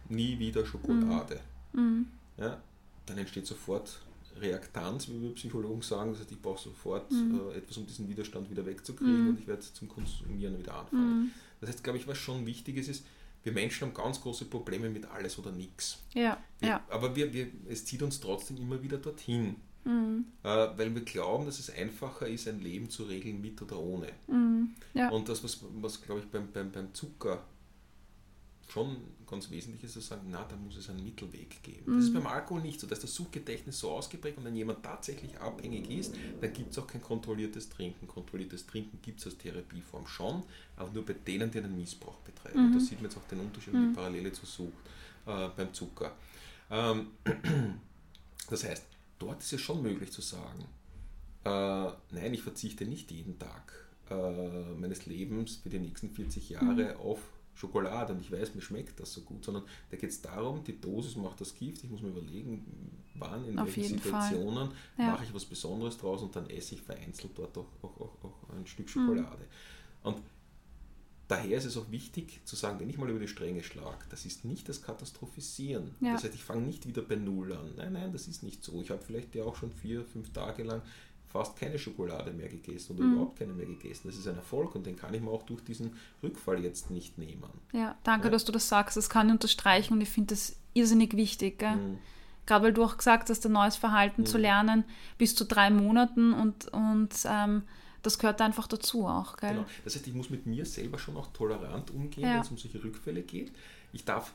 nie wieder Schokolade. Mhm. Ja, dann entsteht sofort Reaktanz, wie wir Psychologen sagen. Das heißt, ich brauche sofort Mhm. äh, etwas, um diesen Widerstand wieder wegzukriegen Mhm. und ich werde zum Konsumieren wieder anfangen. Mhm. Das heißt, glaube ich, was schon wichtig ist, ist, wir Menschen haben ganz große Probleme mit alles oder nichts. Ja, ja. Aber wir, wir, es zieht uns trotzdem immer wieder dorthin, Mhm. äh, weil wir glauben, dass es einfacher ist, ein Leben zu regeln mit oder ohne. Mhm. Ja. Und das, was, was glaube ich, beim, beim, beim Zucker schon ganz wesentlich ist, zu sagen, na, da muss es einen Mittelweg geben. Das ist beim Alkohol nicht so, dass das Suchtgedächtnis so ausgeprägt und wenn jemand tatsächlich abhängig ist, dann gibt es auch kein kontrolliertes Trinken. Kontrolliertes Trinken gibt es als Therapieform schon, aber nur bei denen, die einen Missbrauch betreiben. Und da sieht man jetzt auch den Unterschied und die Parallele zur Sucht äh, beim Zucker. Ähm, [clears throat] das heißt, dort ist es schon möglich zu sagen, äh, nein, ich verzichte nicht jeden Tag äh, meines Lebens für die nächsten 40 Jahre auf Schokolade und ich weiß, mir schmeckt das so gut, sondern da geht es darum, die Dosis macht das Gift. Ich muss mir überlegen, wann, in Auf welchen Situationen Ja. mache ich was Besonderes draus und dann esse ich vereinzelt dort auch, auch, auch, auch ein Stück Schokolade. Und daher ist es auch wichtig zu sagen, wenn ich mal über die Stränge schlage, das ist nicht das Katastrophisieren. Ja. Das heißt, ich fange nicht wieder bei Null an. Nein, nein, das ist nicht so. Ich habe vielleicht ja auch schon vier, fünf Tage lang fast keine Schokolade mehr gegessen oder Mhm. überhaupt keine mehr gegessen. Das ist ein Erfolg und den kann ich mir auch durch diesen Rückfall jetzt nicht nehmen. Ja, danke, Ja. dass du das sagst. Das kann ich unterstreichen und ich finde das irrsinnig wichtig. Mhm. Gerade weil du auch gesagt hast, ein neues Verhalten zu lernen bis zu drei Monaten und, und ähm, das gehört einfach dazu auch. Gell? Genau. Das heißt, ich muss mit mir selber schon auch tolerant umgehen, Ja. wenn es um solche Rückfälle geht. Ich darf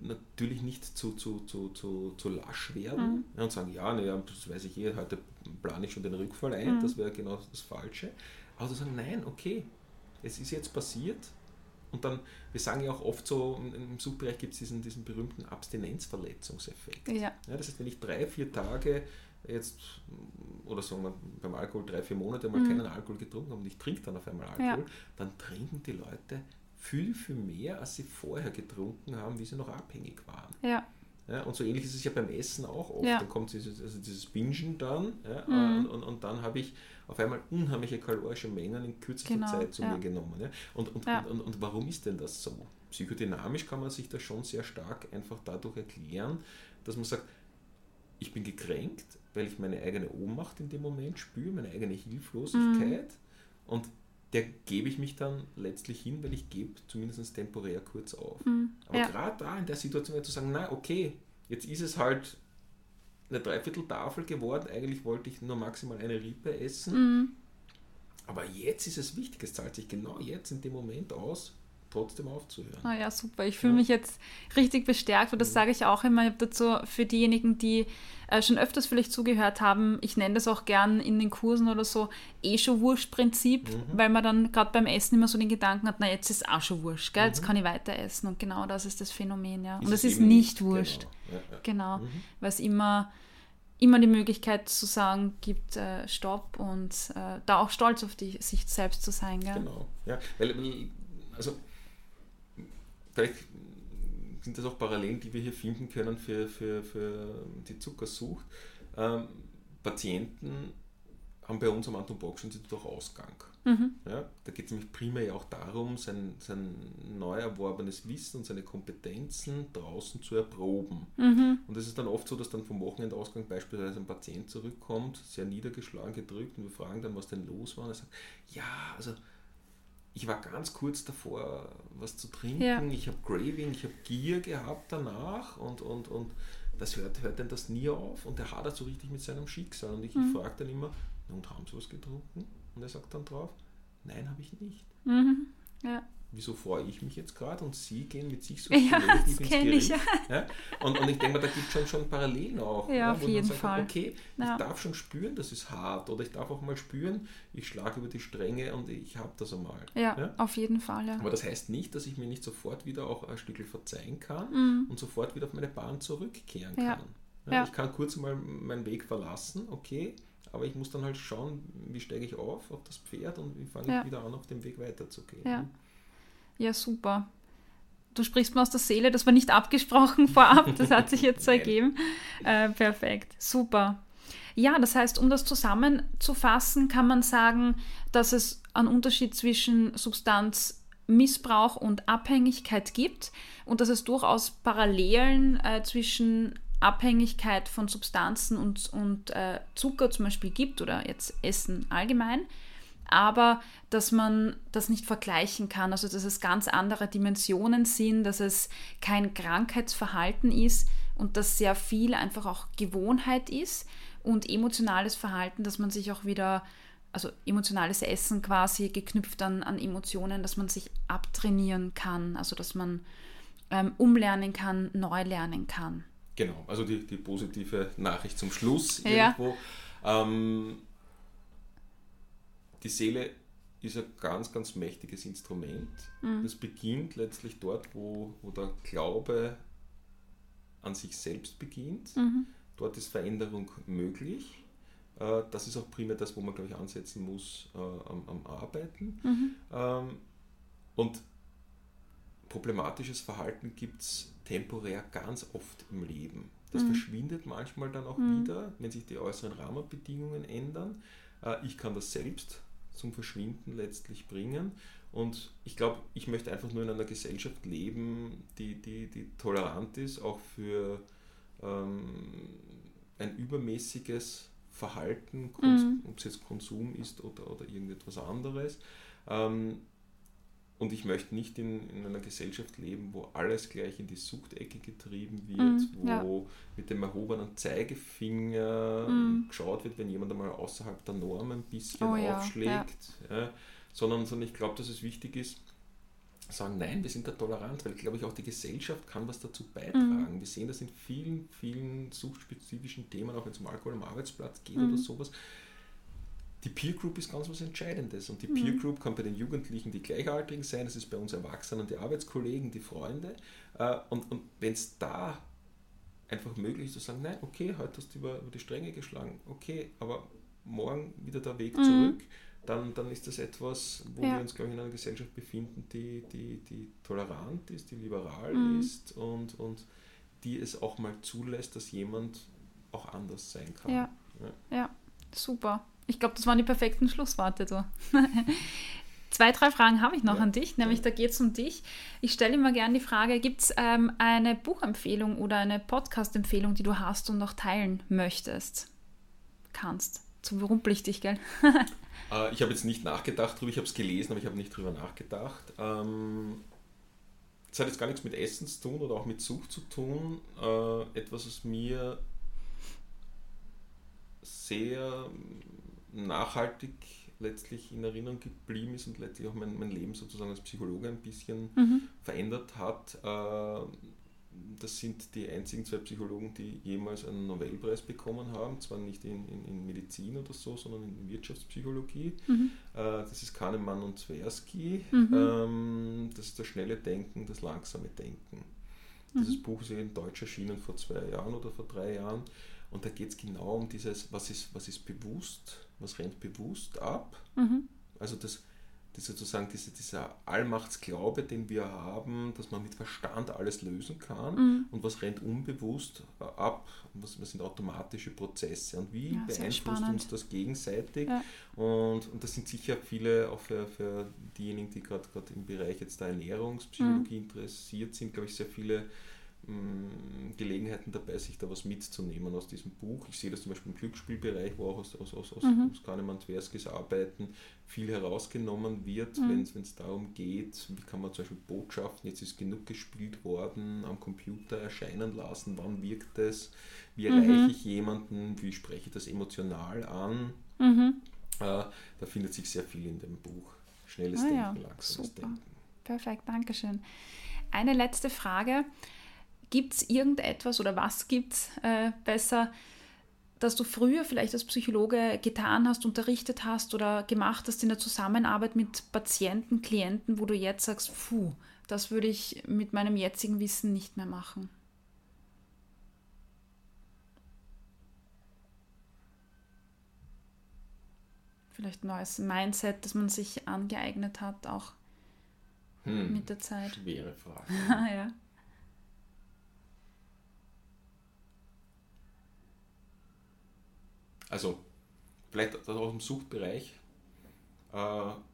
natürlich nicht zu, zu, zu, zu, zu lasch werden Mhm. und sagen, ja, na ja, das weiß ich eh, heute plane ich schon den Rückfall ein, Mhm. das wäre genau das Falsche. Aber zu sagen, nein, okay, es ist jetzt passiert. Und dann, wir sagen ja auch oft so, im- Suchtbereich gibt es diesen, diesen berühmten Abstinenzverletzungseffekt. Ja. Ja, das heißt, wenn ich drei, vier Tage jetzt, oder sagen wir beim Alkohol drei, vier Monate mal keinen Alkohol getrunken habe und ich trinke dann auf einmal Alkohol, Mhm. Ja. dann trinken die Leute viel, viel mehr, als sie vorher getrunken haben, wie sie noch abhängig waren. Ja, Ja, und so ähnlich ist es ja beim Essen auch oft. Ja. Dann kommt dieses, also dieses Bingen dann ja, Mhm. und, und, und dann habe ich auf einmal unheimliche kalorische Mengen in kürzester Genau, Zeit zu mir genommen. Ja. Und, und, und, und warum ist denn das so? Psychodynamisch kann man sich das schon sehr stark einfach dadurch erklären, dass man sagt, ich bin gekränkt, weil ich meine eigene Ohnmacht in dem Moment spüre, meine eigene Hilflosigkeit Mhm. und der gebe ich mich dann letztlich hin, weil ich gebe zumindest temporär kurz auf. Aber Mhm. ja. gerade da in der Situation zu sagen, na okay, jetzt ist es halt eine Dreiviertel-Tafel geworden, eigentlich wollte ich nur maximal eine Rippe essen, Mhm. aber jetzt ist es wichtig, es zahlt sich genau jetzt in dem Moment aus, trotzdem aufzuhören. Ah ja, super. Ich fühle Ja. mich jetzt richtig bestärkt und das sage ich auch immer. Ich habe dazu für diejenigen, die äh, schon öfters vielleicht zugehört haben, ich nenne das auch gern in den Kursen oder so, eh schon Wurscht-Prinzip, weil man dann gerade beim Essen immer so den Gedanken hat, na jetzt ist auch schon wurscht, gell? jetzt kann ich weiter essen und genau das ist das Phänomen, ja. und es ist nicht wurscht. Genau. Ja, ja. Genau, Mhm. weil es immer, immer die Möglichkeit zu sagen gibt, äh, Stopp und äh, da auch stolz auf die, sich selbst zu sein. Gell? Genau. Ja, weil- also vielleicht sind das auch Parallelen, die wir hier finden können für, für, für die Zuckersucht. Ähm, Patienten haben bei uns am Anton Bocksch Institut auch Ausgang. Mhm. Ja, da geht es nämlich primär ja auch darum, sein, sein neu erworbenes Wissen und seine Kompetenzen draußen zu erproben. Mhm. Und es ist dann oft so, dass dann vom Wochenendausgang beispielsweise ein Patient zurückkommt, sehr niedergeschlagen, gedrückt und wir fragen dann, was denn los war. Und er sagt, ja, also ich war ganz kurz davor, was zu trinken, Ja. ich habe Craving, ich habe Gier gehabt danach und, und, und das hört, hört denn das nie auf und er hadert so richtig mit seinem Schicksal. Und ich, Mhm. frage dann immer, "Na, und haben Sie was getrunken? Und er sagt dann drauf, nein, habe ich nicht. Mhm. Ja. Wieso freue ich mich jetzt gerade und Sie gehen mit sich so Ja, negativ ins kenn ich, Gericht? Ja? Und, und ich denke mal, da gibt es schon, schon Parallelen auch. Ja, auf wo man jeden sagt, Fall. Okay, Ja. ich darf schon spüren, das ist hart. Oder ich darf auch mal spüren, ich schlage über die Stränge und ich habe das einmal. Ja, auf jeden Fall, ja. Aber das heißt nicht, dass ich mir nicht sofort wieder auch ein Stückchen verzeihen kann Mhm. und sofort wieder auf meine Bahn zurückkehren Ja. kann. Ja. Ich kann kurz mal meinen Weg verlassen, okay, aber ich muss dann halt schauen, wie steige ich auf auf das Pferd und wie fange Ja. ich wieder an, auf dem Weg weiterzugehen. Ja. Ja, super. Du sprichst mir aus der Seele, das war nicht abgesprochen [laughs] vorab, das hat sich jetzt so ergeben. Äh, perfekt, super. Ja, das heißt, um das zusammenzufassen, kann man sagen, dass es einen Unterschied zwischen Substanzmissbrauch und Abhängigkeit gibt und dass es durchaus Parallelen äh, zwischen Abhängigkeit von Substanzen und, und äh, Zucker zum Beispiel gibt oder jetzt Essen allgemein aber dass man das nicht vergleichen kann, also dass es ganz andere Dimensionen sind, dass es kein Krankheitsverhalten ist und dass sehr viel einfach auch Gewohnheit ist und emotionales Verhalten, dass man sich auch wieder, also emotionales Essen quasi geknüpft an, an Emotionen, dass man sich abtrainieren kann, also dass man ähm, umlernen kann, neu lernen kann. Genau, also die, die positive Nachricht zum Schluss Ja. irgendwo. Ähm, die Seele ist ein ganz, ganz mächtiges Instrument. Mhm. Das beginnt letztlich dort, wo, wo der Glaube an sich selbst beginnt. Mhm. Dort ist Veränderung möglich. Äh, Das ist auch primär das, wo man, glaube ich, ansetzen muss äh, am, am Arbeiten. Mhm. Ähm, Und problematisches Verhalten gibt es temporär ganz oft im Leben. Das mhm. verschwindet manchmal dann auch mhm. wieder, wenn sich die äußeren Rahmenbedingungen ändern. Äh, ich kann das selbst zum Verschwinden letztlich bringen. Und ich glaube, ich möchte einfach nur in einer Gesellschaft leben, die, die, die tolerant ist, auch für ähm, ein übermäßiges Verhalten, mhm. ob es jetzt Konsum ist oder, oder irgendetwas anderes. Ähm, und ich möchte nicht in, in, einer Gesellschaft leben, wo alles gleich in die Suchtecke getrieben wird, mm, wo ja. mit dem erhobenen Zeigefinger mm. geschaut wird, wenn jemand einmal außerhalb der Norm ein bisschen oh, aufschlägt. Ja. Ja. sondern, sondern ich glaube, dass es wichtig ist, sagen, nein, wir sind da tolerant, weil, glaube ich, auch die Gesellschaft kann was dazu beitragen. Mm. Wir sehen das in vielen, vielen suchtspezifischen Themen, auch wenn es um Alkohol am Arbeitsplatz geht oder mhm. sowas die Peer Group ist ganz was Entscheidendes. Und die mhm. Peer Group kann bei den Jugendlichen die Gleichaltrigen sein, es ist bei uns Erwachsenen die Arbeitskollegen, die Freunde. Äh, und, und wenn es da einfach möglich ist zu sagen, nein, okay, heute hast du über, über die Stränge geschlagen, okay, aber morgen wieder der Weg mhm. zurück, dann, dann ist das etwas, wo ja. wir uns, glaube ich, in einer Gesellschaft befinden, die, die, die tolerant ist, die liberal mhm. ist und, und die es auch mal zulässt, dass jemand auch anders sein kann. Ja, ja. ja. super. Ich glaube, das waren die perfekten Schlussworte. So. [laughs] Zwei, drei Fragen habe ich noch ja, an dich, nämlich ja. da geht es um dich. Ich stelle immer gerne die Frage, gibt es ähm, eine Buchempfehlung oder eine Podcast-Empfehlung, die du hast und noch teilen möchtest? Kannst. Zu berufpflichtig, gell? [laughs] äh, ich habe jetzt nicht nachgedacht darüber, ich habe es gelesen, aber ich habe nicht darüber nachgedacht. Ähm, das hat jetzt gar nichts mit Essen zu tun oder auch mit Sucht zu tun. Äh, etwas, was mir sehr nachhaltig letztlich in Erinnerung geblieben ist und letztlich auch mein, mein Leben sozusagen als Psychologe ein bisschen mhm. verändert hat. Äh, das sind die einzigen zwei Psychologen, die jemals einen Nobelpreis bekommen haben. Zwar nicht in, in, in Medizin oder so, sondern in Wirtschaftspsychologie. Mhm. Äh, das ist Kahnemann und Tversky. Mhm. Ähm, das ist das schnelle Denken, das langsame Denken. Dieses mhm. Buch ist in Deutsch erschienen vor zwei Jahren oder vor drei Jahren. Und da geht es genau um dieses, was ist, was ist bewusst, was rennt bewusst ab. Mhm. Also das, das sozusagen diese, dieser Allmachtsglaube, den wir haben, dass man mit Verstand alles lösen kann mhm. und was rennt unbewusst ab, was, was sind automatische Prozesse und wie ja, beeinflusst uns das gegenseitig. Ja. Und, und das sind sicher viele, auch für, für diejenigen, die gerade im Bereich jetzt der Ernährungspsychologie mhm. interessiert sind, glaube ich, sehr viele Gelegenheiten dabei, sich da was mitzunehmen aus diesem Buch. Ich sehe das zum Beispiel im Glücksspielbereich, wo auch aus, aus, aus, aus, mhm. aus Tverskis Arbeiten viel herausgenommen wird, mhm. wenn es darum geht, wie kann man zum Beispiel Botschaften, jetzt ist genug gespielt worden, am Computer erscheinen lassen, wann wirkt es, wie mhm. erreiche ich jemanden, wie spreche ich das emotional an. Mhm. Äh, da findet sich sehr viel in dem Buch. Schnelles ah, Denken, ja. langsames Super. Denken. Perfekt, Dankeschön. Eine letzte Frage. Gibt es irgendetwas oder was gibt es äh, besser, dass du früher vielleicht als Psychologe getan hast, unterrichtet hast oder gemacht hast in der Zusammenarbeit mit Patienten, Klienten, wo du jetzt sagst, puh, das würde ich mit meinem jetzigen Wissen nicht mehr machen? Vielleicht ein neues Mindset, das man sich angeeignet hat, auch hm, mit der Zeit. Schwere Frage. [laughs] ja. Also vielleicht auch im Suchtbereich. Äh,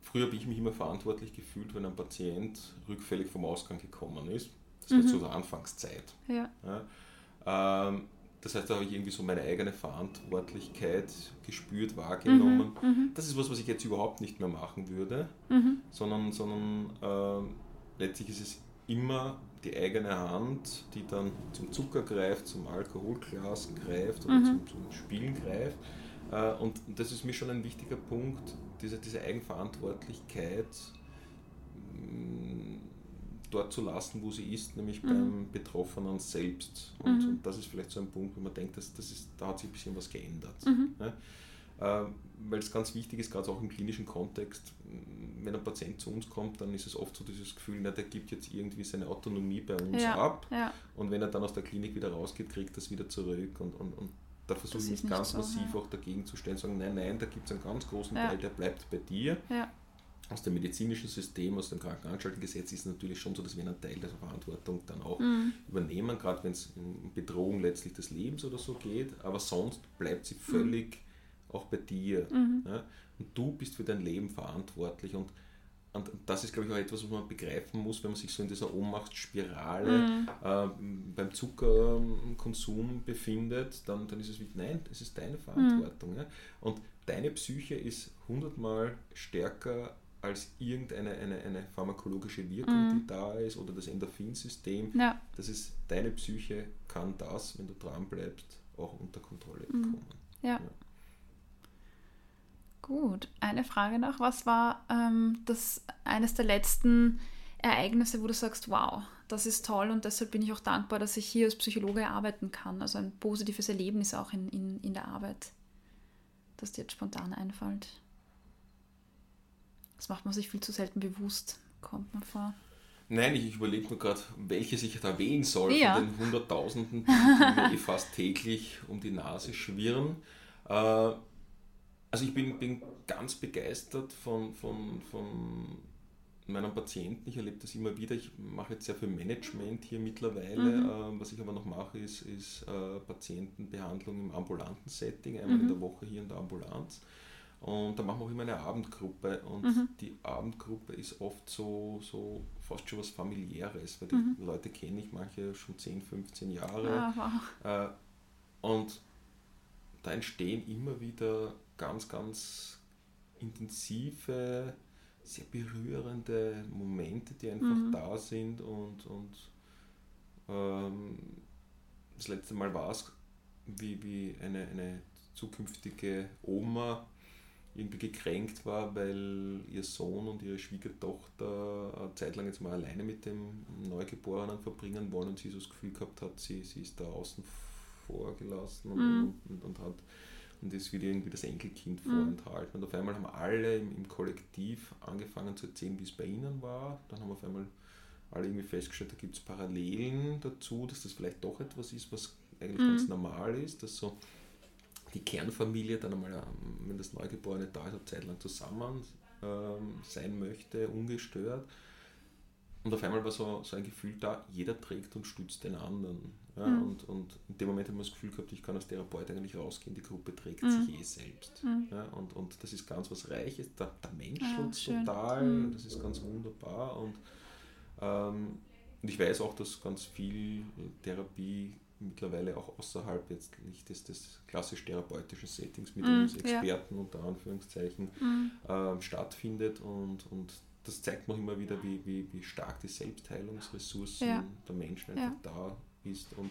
früher habe ich mich immer verantwortlich gefühlt, wenn ein Patient rückfällig vom Ausgang gekommen ist. Das war mhm. zu der Anfangszeit. Ja. Ja, ähm, das heißt, da habe ich irgendwie so meine eigene Verantwortlichkeit gespürt, wahrgenommen. Mhm. Mhm. Das ist was, was ich jetzt überhaupt nicht mehr machen würde, mhm. sondern, sondern äh, letztlich ist es immer die eigene Hand, die dann zum Zucker greift, zum Alkoholglas greift oder mhm. zum, zum, Spielen greift. Äh, und das ist mir schon ein wichtiger Punkt, diese, diese Eigenverantwortlichkeit mm, dort zu lassen, wo sie ist, nämlich mhm. beim Betroffenen selbst. Und, mhm. und, das ist vielleicht so ein Punkt, wo man denkt, dass, das ist, da hat sich ein bisschen was geändert. Mhm. Ähm, weil es ganz wichtig ist, gerade auch im klinischen Kontext, wenn ein Patient zu uns kommt, dann ist es oft so dieses Gefühl, na, der gibt jetzt irgendwie seine Autonomie bei uns ja, ab ja. und wenn er dann aus der Klinik wieder rausgeht, kriegt er es wieder zurück und, und, und da versuche ich mich ganz so, massiv ja. auch dagegen zu stellen, sagen, nein, nein, da gibt es einen ganz großen Teil, der bleibt bei dir. aus dem medizinischen System, aus dem Krankenanstaltengesetz ist es natürlich schon so, dass wir einen Teil der Verantwortung dann auch mhm. übernehmen, gerade wenn es in Bedrohung letztlich des Lebens oder so geht, aber sonst bleibt sie völlig mhm. Auch bei dir. Mhm. Ja? Und du bist für dein Leben verantwortlich und und das ist, glaube ich, auch etwas, was man begreifen muss, wenn man sich so in dieser Ohnmachtsspirale mhm. äh, beim Zuckerkonsum befindet, dann, dann ist es wie, nein, es ist deine Verantwortung. Mhm. Ja? Und deine Psyche ist hundertmal stärker als irgendeine eine, eine pharmakologische Wirkung, mhm. die da ist, oder das Endorphinsystem. Ja. Das ist deine Psyche kann das, wenn du dran bleibst, auch unter Kontrolle mhm. bekommen. Ja. ja. Gut, eine Frage noch. Was war ähm, das eines der letzten Ereignisse, wo du sagst, wow, das ist toll und deshalb bin ich auch dankbar, dass ich hier als Psychologe arbeiten kann. Also ein positives Erlebnis auch in, in, in der Arbeit, das dir jetzt spontan einfällt. Das macht man sich viel zu selten bewusst, kommt man vor. Nein, ich, überlege mir gerade, welches ich da wählen soll ja. von den Hunderttausenden, die mir eh fast täglich um die Nase schwirren. Äh, also ich bin, bin ganz begeistert von, von, von meinen Patienten. Ich erlebe das immer wieder. Ich mache jetzt sehr viel Management hier mittlerweile. Mhm. Ähm, was ich aber noch mache, ist, ist äh, Patientenbehandlung im ambulanten Setting, einmal mhm. in der Woche hier in der Ambulanz. Und da machen wir auch immer eine Abendgruppe. Und mhm. die Abendgruppe ist oft so, so fast schon was familiäres, weil die mhm. Leute kenne ich manche schon 10, 15 Jahre. Ah, wow. äh, und da entstehen immer wieder ganz, ganz intensive, sehr berührende Momente, die einfach mhm. da sind und, und ähm, das letzte Mal war es, wie, wie eine, eine zukünftige Oma irgendwie gekränkt war, weil ihr Sohn und ihre Schwiegertochter eine Zeit lang jetzt mal alleine mit dem Neugeborenen verbringen wollen und sie so das Gefühl gehabt hat, sie, sie ist da außen vor gelassen und, mhm. und, und, und, hat und es wird irgendwie das Enkelkind mhm. vorenthalten. Und auf einmal haben alle im, im Kollektiv angefangen zu erzählen, wie es bei ihnen war. Dann haben wir auf einmal alle irgendwie festgestellt, da gibt es Parallelen dazu, dass das vielleicht doch etwas ist, was eigentlich mhm. ganz normal ist, dass so die Kernfamilie dann einmal, ähm, wenn das Neugeborene da ist, eine Zeit lang zusammen ähm, sein möchte, ungestört. Und auf einmal war so, so ein Gefühl da, jeder trägt und stützt den anderen. Ja, mhm. und, und in dem Moment haben wir das Gefühl gehabt, ich kann als Therapeut eigentlich rausgehen, die Gruppe trägt mhm. sich eh selbst. Mhm. Ja, und, und das ist ganz was Reiches, der, der Mensch ja, uns total, mhm. das ist ganz wunderbar. Und, ähm, und ich weiß auch, dass ganz viel Therapie mittlerweile auch außerhalb jetzt nicht des, des klassisch therapeutischen Settings mit uns mhm, Experten ja. unter Anführungszeichen mhm. ähm, stattfindet und, und das zeigt man immer wieder, wie, wie, wie stark die Selbstheilungsressourcen ja. der Menschen einfach ja. da ist und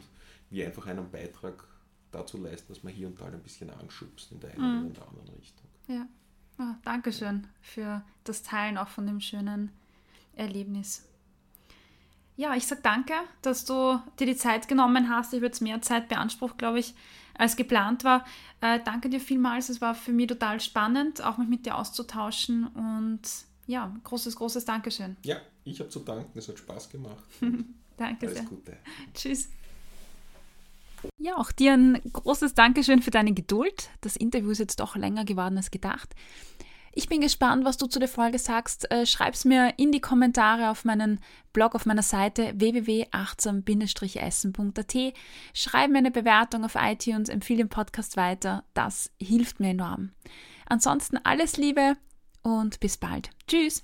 wie einfach einen Beitrag dazu leisten, dass man hier und da ein bisschen anschubst in der einen mhm. oder anderen Richtung. Ja, oh, danke schön für das Teilen auch von dem schönen Erlebnis. Ja, ich sage danke, dass du dir die Zeit genommen hast. Ich habe jetzt mehr Zeit beansprucht, glaube ich, als geplant war. Äh, danke dir vielmals. Es war für mich total spannend, auch mich mit dir auszutauschen und ja, großes, großes Dankeschön. Ja, ich habe zu danken. Es hat Spaß gemacht. [laughs] Danke Alles sehr. Gute. Tschüss. Ja, auch dir ein großes Dankeschön für deine Geduld. Das Interview ist jetzt doch länger geworden als gedacht. Ich bin gespannt, was du zu der Folge sagst. Äh, schreib's mir in die Kommentare auf meinen Blog, auf meiner Seite www.achtsam-essen.at. Schreib mir eine Bewertung auf iTunes, empfehle den Podcast weiter. Das hilft mir enorm. Ansonsten alles Liebe und bis bald. Tschüss!